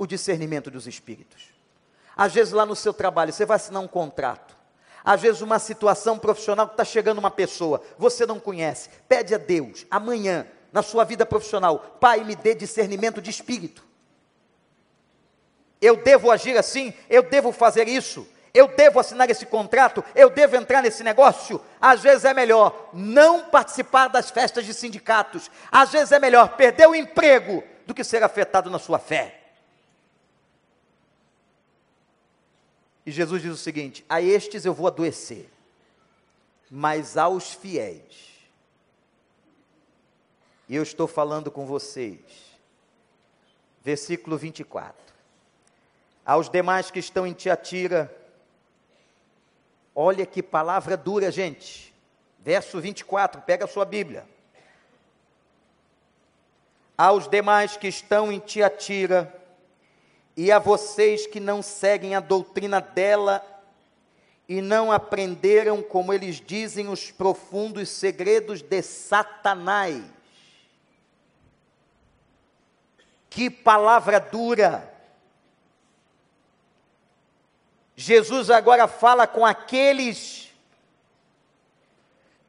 o discernimento dos espíritos. Às vezes, lá no seu trabalho, você vai assinar um contrato. Às vezes, uma situação profissional que está chegando uma pessoa, você não conhece. Pede a Deus, amanhã, na sua vida profissional, Pai, me dê discernimento de espírito. Eu devo agir assim, eu devo fazer isso, eu devo assinar esse contrato, eu devo entrar nesse negócio. Às vezes é melhor não participar das festas de sindicatos, às vezes é melhor perder o emprego do que ser afetado na sua fé. E Jesus diz o seguinte: A estes eu vou adoecer, mas aos fiéis, e eu estou falando com vocês, versículo 24: Aos demais que estão em Tiatira, olha que palavra dura, gente, verso 24, pega a sua Bíblia. Aos demais que estão em Tiatira, e a vocês que não seguem a doutrina dela e não aprenderam, como eles dizem, os profundos segredos de Satanás. Que palavra dura! Jesus agora fala com aqueles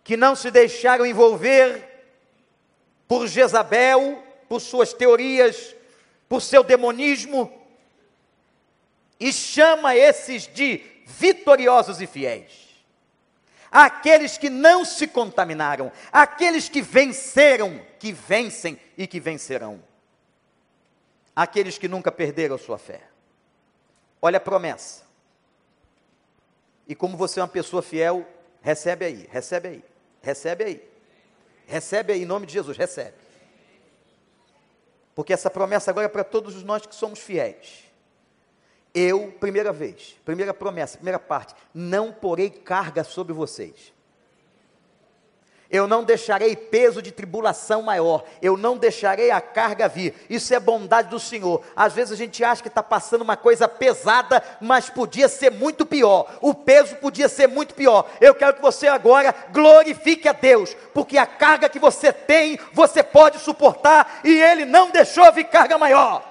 que não se deixaram envolver por Jezabel, por suas teorias, por seu demonismo, e chama esses de vitoriosos e fiéis. Aqueles que não se contaminaram, aqueles que venceram, que vencem e que vencerão. Aqueles que nunca perderam sua fé. Olha a promessa. E como você é uma pessoa fiel, recebe aí, recebe aí, recebe aí. Recebe aí em nome de Jesus, recebe. Porque essa promessa agora é para todos nós que somos fiéis. Eu, primeira vez, primeira promessa, primeira parte, não porei carga sobre vocês. Eu não deixarei peso de tribulação maior. Eu não deixarei a carga vir. Isso é bondade do Senhor. Às vezes a gente acha que está passando uma coisa pesada, mas podia ser muito pior. O peso podia ser muito pior. Eu quero que você agora glorifique a Deus, porque a carga que você tem, você pode suportar, e Ele não deixou vir carga maior.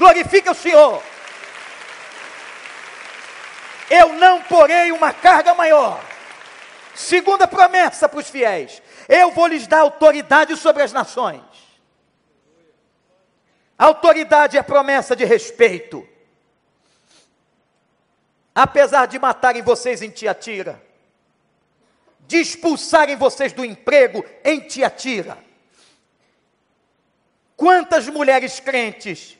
Glorifica o Senhor. Eu não porei uma carga maior. Segunda promessa para os fiéis: eu vou lhes dar autoridade sobre as nações. Autoridade é promessa de respeito. apesar de matarem vocês em Tiatira, de expulsarem vocês do emprego em Tiatira, quantas mulheres crentes,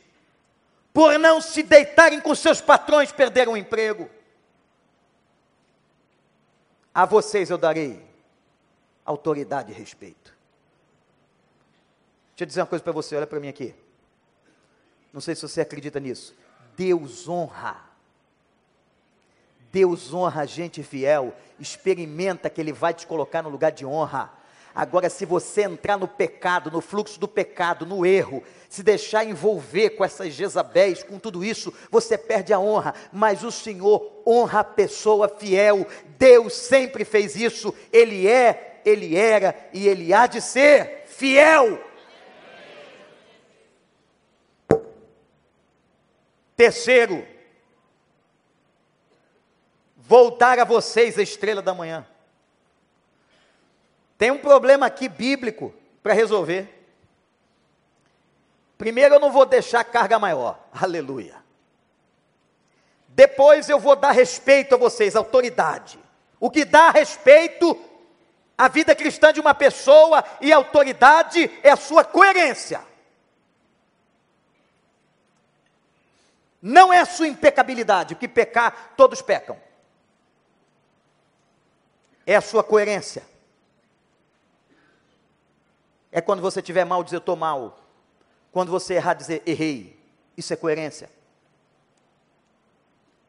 por não se deitarem com seus patrões, perderam o emprego? A vocês eu darei autoridade e respeito. Deixa eu dizer uma coisa para você, olha para mim aqui. Não sei se você acredita nisso. Deus honra Deus honra a gente fiel, experimenta que Ele vai te colocar no lugar de honra. Agora, se você entrar no pecado, no fluxo do pecado, no erro, se deixar envolver com essas Jezabéis, com tudo isso, você perde a honra. Mas o Senhor honra a pessoa fiel. Deus sempre fez isso. Ele é, Ele era e Ele há de ser fiel. Terceiro, voltar a vocês a estrela da manhã. Tem um problema aqui bíblico para resolver. Primeiro, eu não vou deixar carga maior, aleluia. Depois, eu vou dar respeito a vocês, autoridade. O que dá respeito à vida cristã de uma pessoa e autoridade é a sua coerência. Não é a sua impecabilidade, que pecar, todos pecam é a sua coerência. É quando você tiver mal dizer estou mal. Quando você errar dizer errei. Isso é coerência.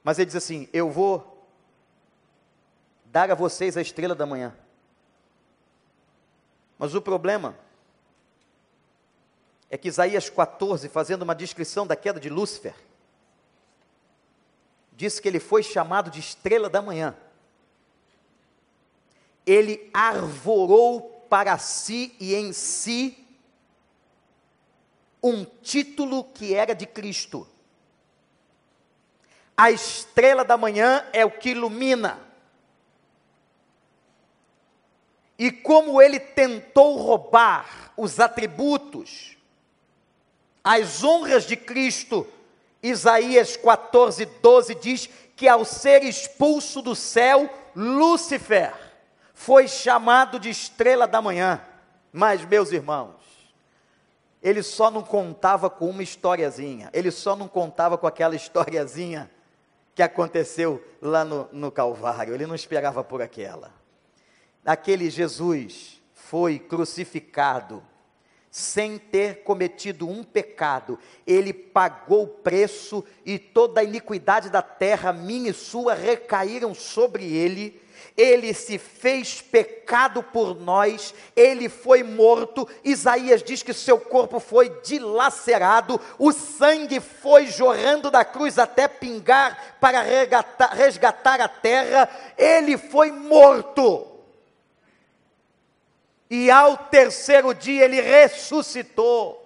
Mas ele diz assim: Eu vou dar a vocês a estrela da manhã. Mas o problema é que Isaías 14, fazendo uma descrição da queda de Lúcifer, diz que ele foi chamado de estrela da manhã ele arvorou para si e em si um título que era de Cristo. A estrela da manhã é o que ilumina. E como ele tentou roubar os atributos, as honras de Cristo, Isaías 14, 12 diz que ao ser expulso do céu, Lúcifer, foi chamado de estrela da manhã. Mas, meus irmãos, ele só não contava com uma historiazinha, ele só não contava com aquela historiazinha que aconteceu lá no, no Calvário, ele não esperava por aquela. Aquele Jesus foi crucificado sem ter cometido um pecado, ele pagou o preço e toda a iniquidade da terra, minha e sua, recaíram sobre ele ele se fez pecado por nós, ele foi morto. Isaías diz que seu corpo foi dilacerado, o sangue foi jorrando da cruz até pingar para resgatar, resgatar a terra. Ele foi morto. E ao terceiro dia ele ressuscitou.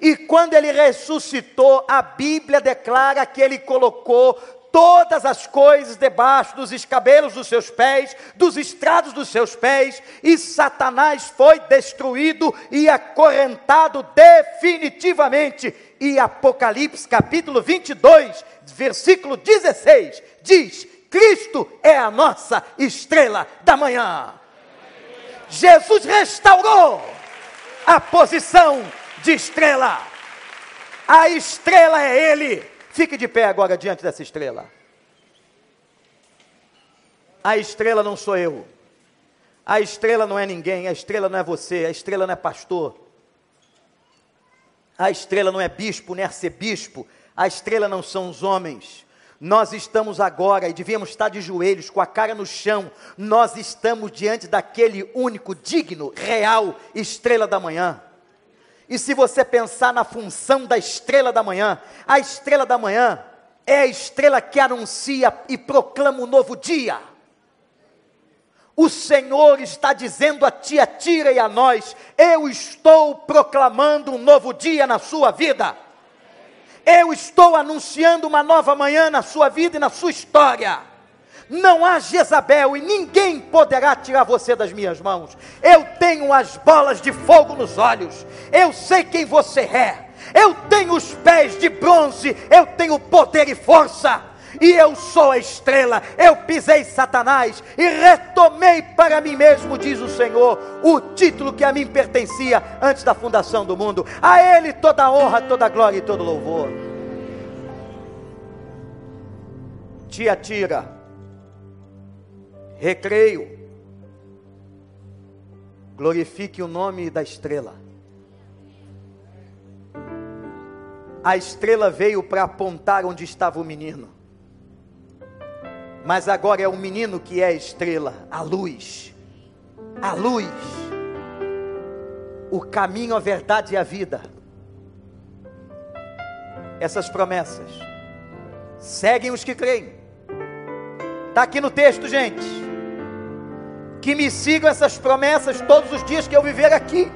E quando ele ressuscitou, a Bíblia declara que ele colocou todas as coisas debaixo dos escabelos dos seus pés, dos estrados dos seus pés, e Satanás foi destruído e acorrentado definitivamente. E Apocalipse capítulo 22, versículo 16, diz: Cristo é a nossa estrela da manhã. Jesus restaurou a posição de estrela. A estrela é Ele Fique de pé agora diante dessa estrela. A estrela não sou eu. A estrela não é ninguém, a estrela não é você, a estrela não é pastor. A estrela não é bispo, nem arcebispo. A estrela não são os homens. Nós estamos agora e devíamos estar de joelhos, com a cara no chão. Nós estamos diante daquele único, digno, real estrela da manhã. E se você pensar na função da estrela da manhã, a estrela da manhã é a estrela que anuncia e proclama um novo dia. O Senhor está dizendo a ti, a Tira e a nós: Eu estou proclamando um novo dia na sua vida. Eu estou anunciando uma nova manhã na sua vida e na sua história não há Jezabel e ninguém poderá tirar você das minhas mãos. Eu tenho as bolas de fogo nos olhos, eu sei quem você é, eu tenho os pés de bronze, eu tenho poder e força. e eu sou a estrela. Eu pisei Satanás e retomei para mim mesmo, diz o Senhor, o título que a mim pertencia antes da fundação do mundo. A Ele toda a honra, toda a glória e todo louvor. Tia tira, recreio, glorifique o nome da estrela. A estrela veio para apontar onde estava o menino. Mas agora é o menino que é a estrela, a luz. A luz. O caminho, a verdade e a vida. Essas promessas seguem os que creem. Está aqui no texto, gente. Que me sigam essas promessas todos os dias que eu viver aqui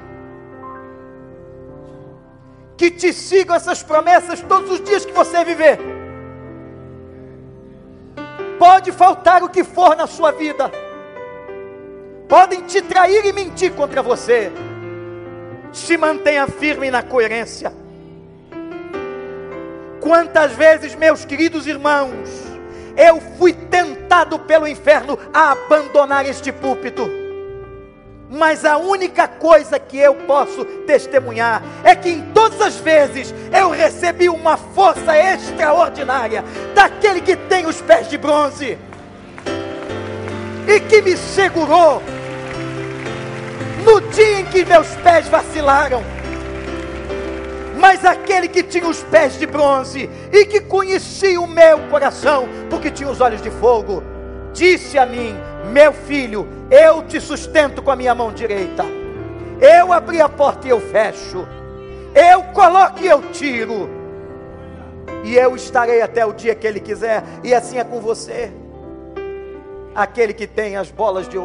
que te sigam essas promessas todos os dias que você viver. Pode faltar o que for na sua vida, podem te trair e mentir contra você. Se mantenha firme na coerência. Quantas vezes, meus queridos irmãos, eu fui tentado pelo inferno a abandonar este púlpito mas a única coisa que eu posso testemunhar é que em todas as vezes eu recebi uma força extraordinária daquele que tem os pés de bronze e que me segurou no dia em que meus pés vacilaram. Mas aquele que tinha os pés de bronze e que conhecia o meu coração, porque tinha os olhos de fogo, disse a mim: Meu filho, eu te sustento com a minha mão direita. Eu abri a porta e eu fecho. Eu coloco e eu tiro. E eu estarei até o dia que Ele quiser. E assim é com você. Aquele que tem as bolas de,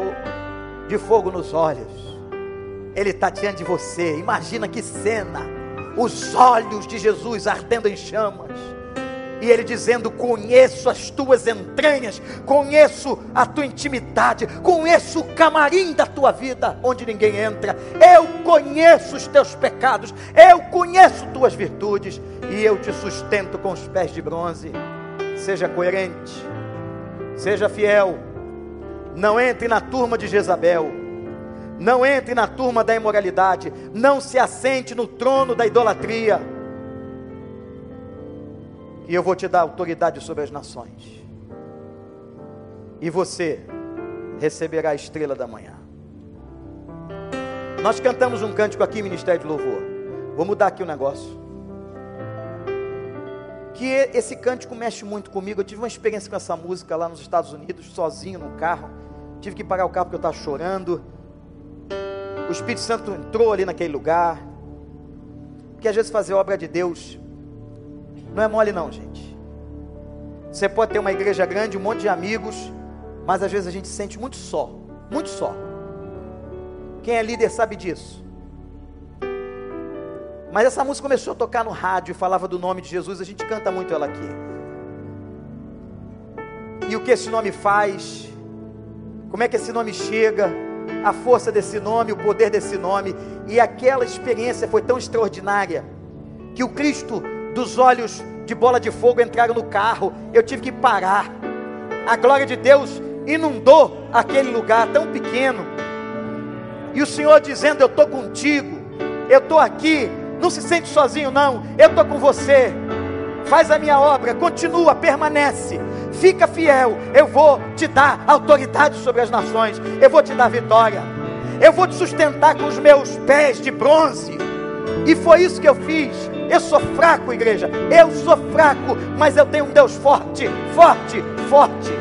de fogo nos olhos. Ele está diante de você. Imagina que cena. Os olhos de Jesus ardendo em chamas e ele dizendo: Conheço as tuas entranhas, conheço a tua intimidade, conheço o camarim da tua vida, onde ninguém entra. Eu conheço os teus pecados, eu conheço tuas virtudes, e eu te sustento com os pés de bronze. Seja coerente, seja fiel, não entre na turma de Jezabel. Não entre na turma da imoralidade, não se assente no trono da idolatria e eu vou te dar autoridade sobre as nações. E você receberá a estrela da manhã. Nós cantamos um cântico aqui, Ministério de Louvor. Vou mudar aqui o negócio. Que esse cântico mexe muito comigo. Eu tive uma experiência com essa música lá nos Estados Unidos, sozinho no carro. Tive que parar o carro porque eu estava chorando. O Espírito Santo entrou ali naquele lugar. Porque às vezes fazer obra de Deus não é mole não, gente. Você pode ter uma igreja grande, um monte de amigos, mas às vezes a gente se sente muito só, muito só. Quem é líder sabe disso. Mas essa música começou a tocar no rádio e falava do nome de Jesus, a gente canta muito ela aqui. E o que esse nome faz? Como é que esse nome chega? A força desse nome, o poder desse nome. E aquela experiência foi tão extraordinária que o Cristo dos olhos de bola de fogo entraram no carro. Eu tive que parar. A glória de Deus inundou aquele lugar tão pequeno. E o Senhor dizendo: Eu estou contigo, eu estou aqui. Não se sente sozinho, não. Eu estou com você. Faz a minha obra, continua, permanece. Fica fiel. Eu vou te dar autoridade sobre as nações. Eu vou te dar vitória. Eu vou te sustentar com os meus pés de bronze. E foi isso que eu fiz. Eu sou fraco, igreja. Eu sou fraco, mas eu tenho um Deus forte, forte, forte.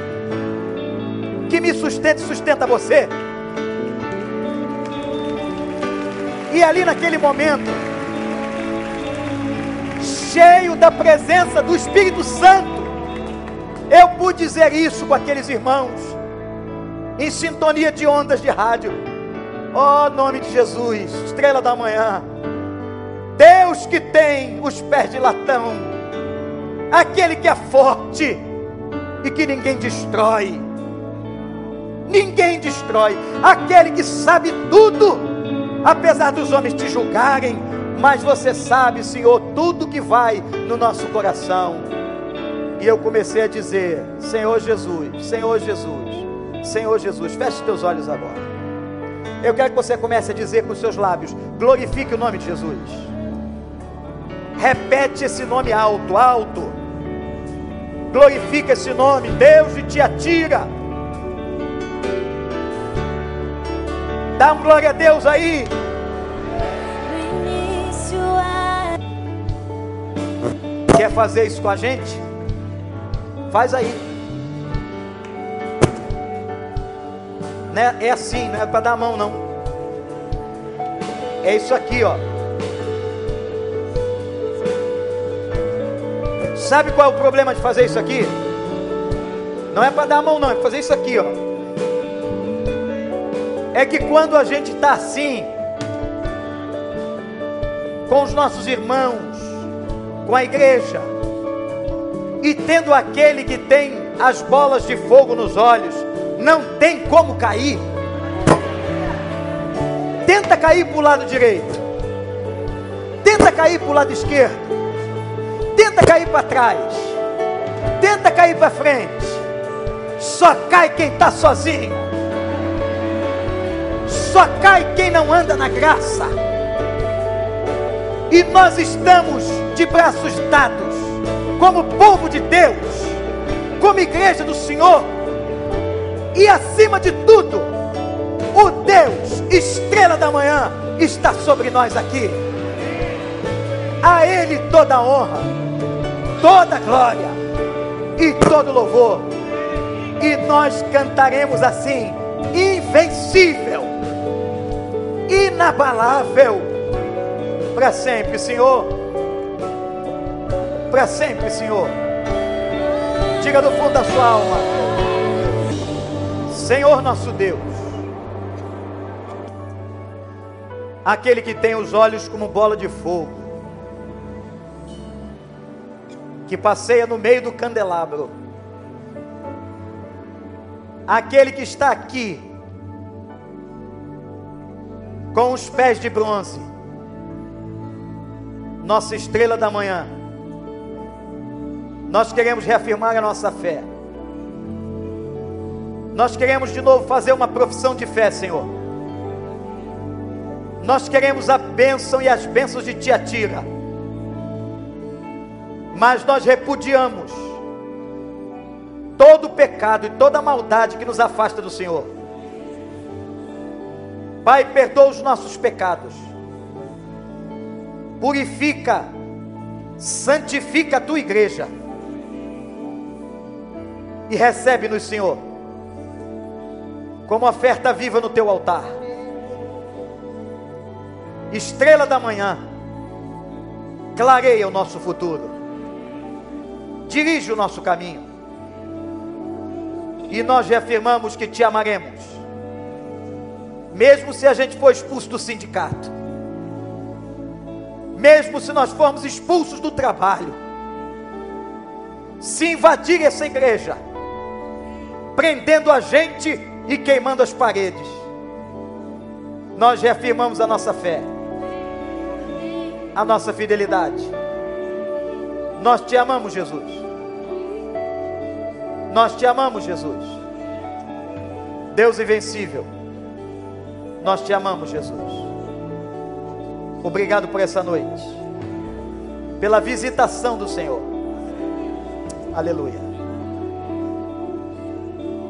Que me sustenta e sustenta você. E ali naquele momento, cheio da presença do Espírito Santo, eu pude dizer isso com aqueles irmãos, em sintonia de ondas de rádio. Oh, nome de Jesus, estrela da manhã. Deus que tem os pés de latão, aquele que é forte e que ninguém destrói. Ninguém destrói, aquele que sabe tudo, apesar dos homens te julgarem, mas você sabe, Senhor, tudo que vai no nosso coração. E eu comecei a dizer: Senhor Jesus, Senhor Jesus, Senhor Jesus, feche teus olhos agora. Eu quero que você comece a dizer com os seus lábios: glorifique o nome de Jesus. Repete esse nome alto, alto. Glorifica esse nome, Deus e te atira. Dá um glória a Deus aí. Quer fazer isso com a gente? Faz aí. Né? É assim, não é para dar a mão não. É isso aqui, ó. Sabe qual é o problema de fazer isso aqui? Não é para dar a mão não, é fazer isso aqui, ó. É que quando a gente está assim, com os nossos irmãos, com a igreja, e tendo aquele que tem as bolas de fogo nos olhos, não tem como cair. Tenta cair para o lado direito, tenta cair para o lado esquerdo, tenta cair para trás, tenta cair para frente. Só cai quem está sozinho, só cai quem não anda na graça. E nós estamos de braços dados, como povo de Deus, como igreja do Senhor, e acima de tudo, o Deus, estrela da manhã, está sobre nós aqui. A Ele toda a honra, toda a glória e todo louvor. E nós cantaremos assim: invencível, inabalável, para sempre, Senhor. Para sempre, Senhor. Diga do fundo da sua alma: Senhor nosso Deus, aquele que tem os olhos como bola de fogo, que passeia no meio do candelabro, aquele que está aqui com os pés de bronze, nossa estrela da manhã. Nós queremos reafirmar a nossa fé. Nós queremos de novo fazer uma profissão de fé, Senhor. Nós queremos a bênção e as bênçãos de Tiatira. Mas nós repudiamos todo o pecado e toda a maldade que nos afasta do Senhor. Pai, perdoa os nossos pecados. Purifica, santifica a tua igreja. E recebe-nos, Senhor, como oferta viva no teu altar. Estrela da manhã, clareia o nosso futuro, dirige o nosso caminho, e nós reafirmamos que te amaremos, mesmo se a gente for expulso do sindicato, mesmo se nós formos expulsos do trabalho, se invadir essa igreja, prendendo a gente e queimando as paredes. Nós reafirmamos a nossa fé, a nossa fidelidade. Nós te amamos, Jesus. Nós te amamos, Jesus. Deus invencível. Nós te amamos, Jesus. Obrigado por essa noite, pela visitação do Senhor. Aleluia.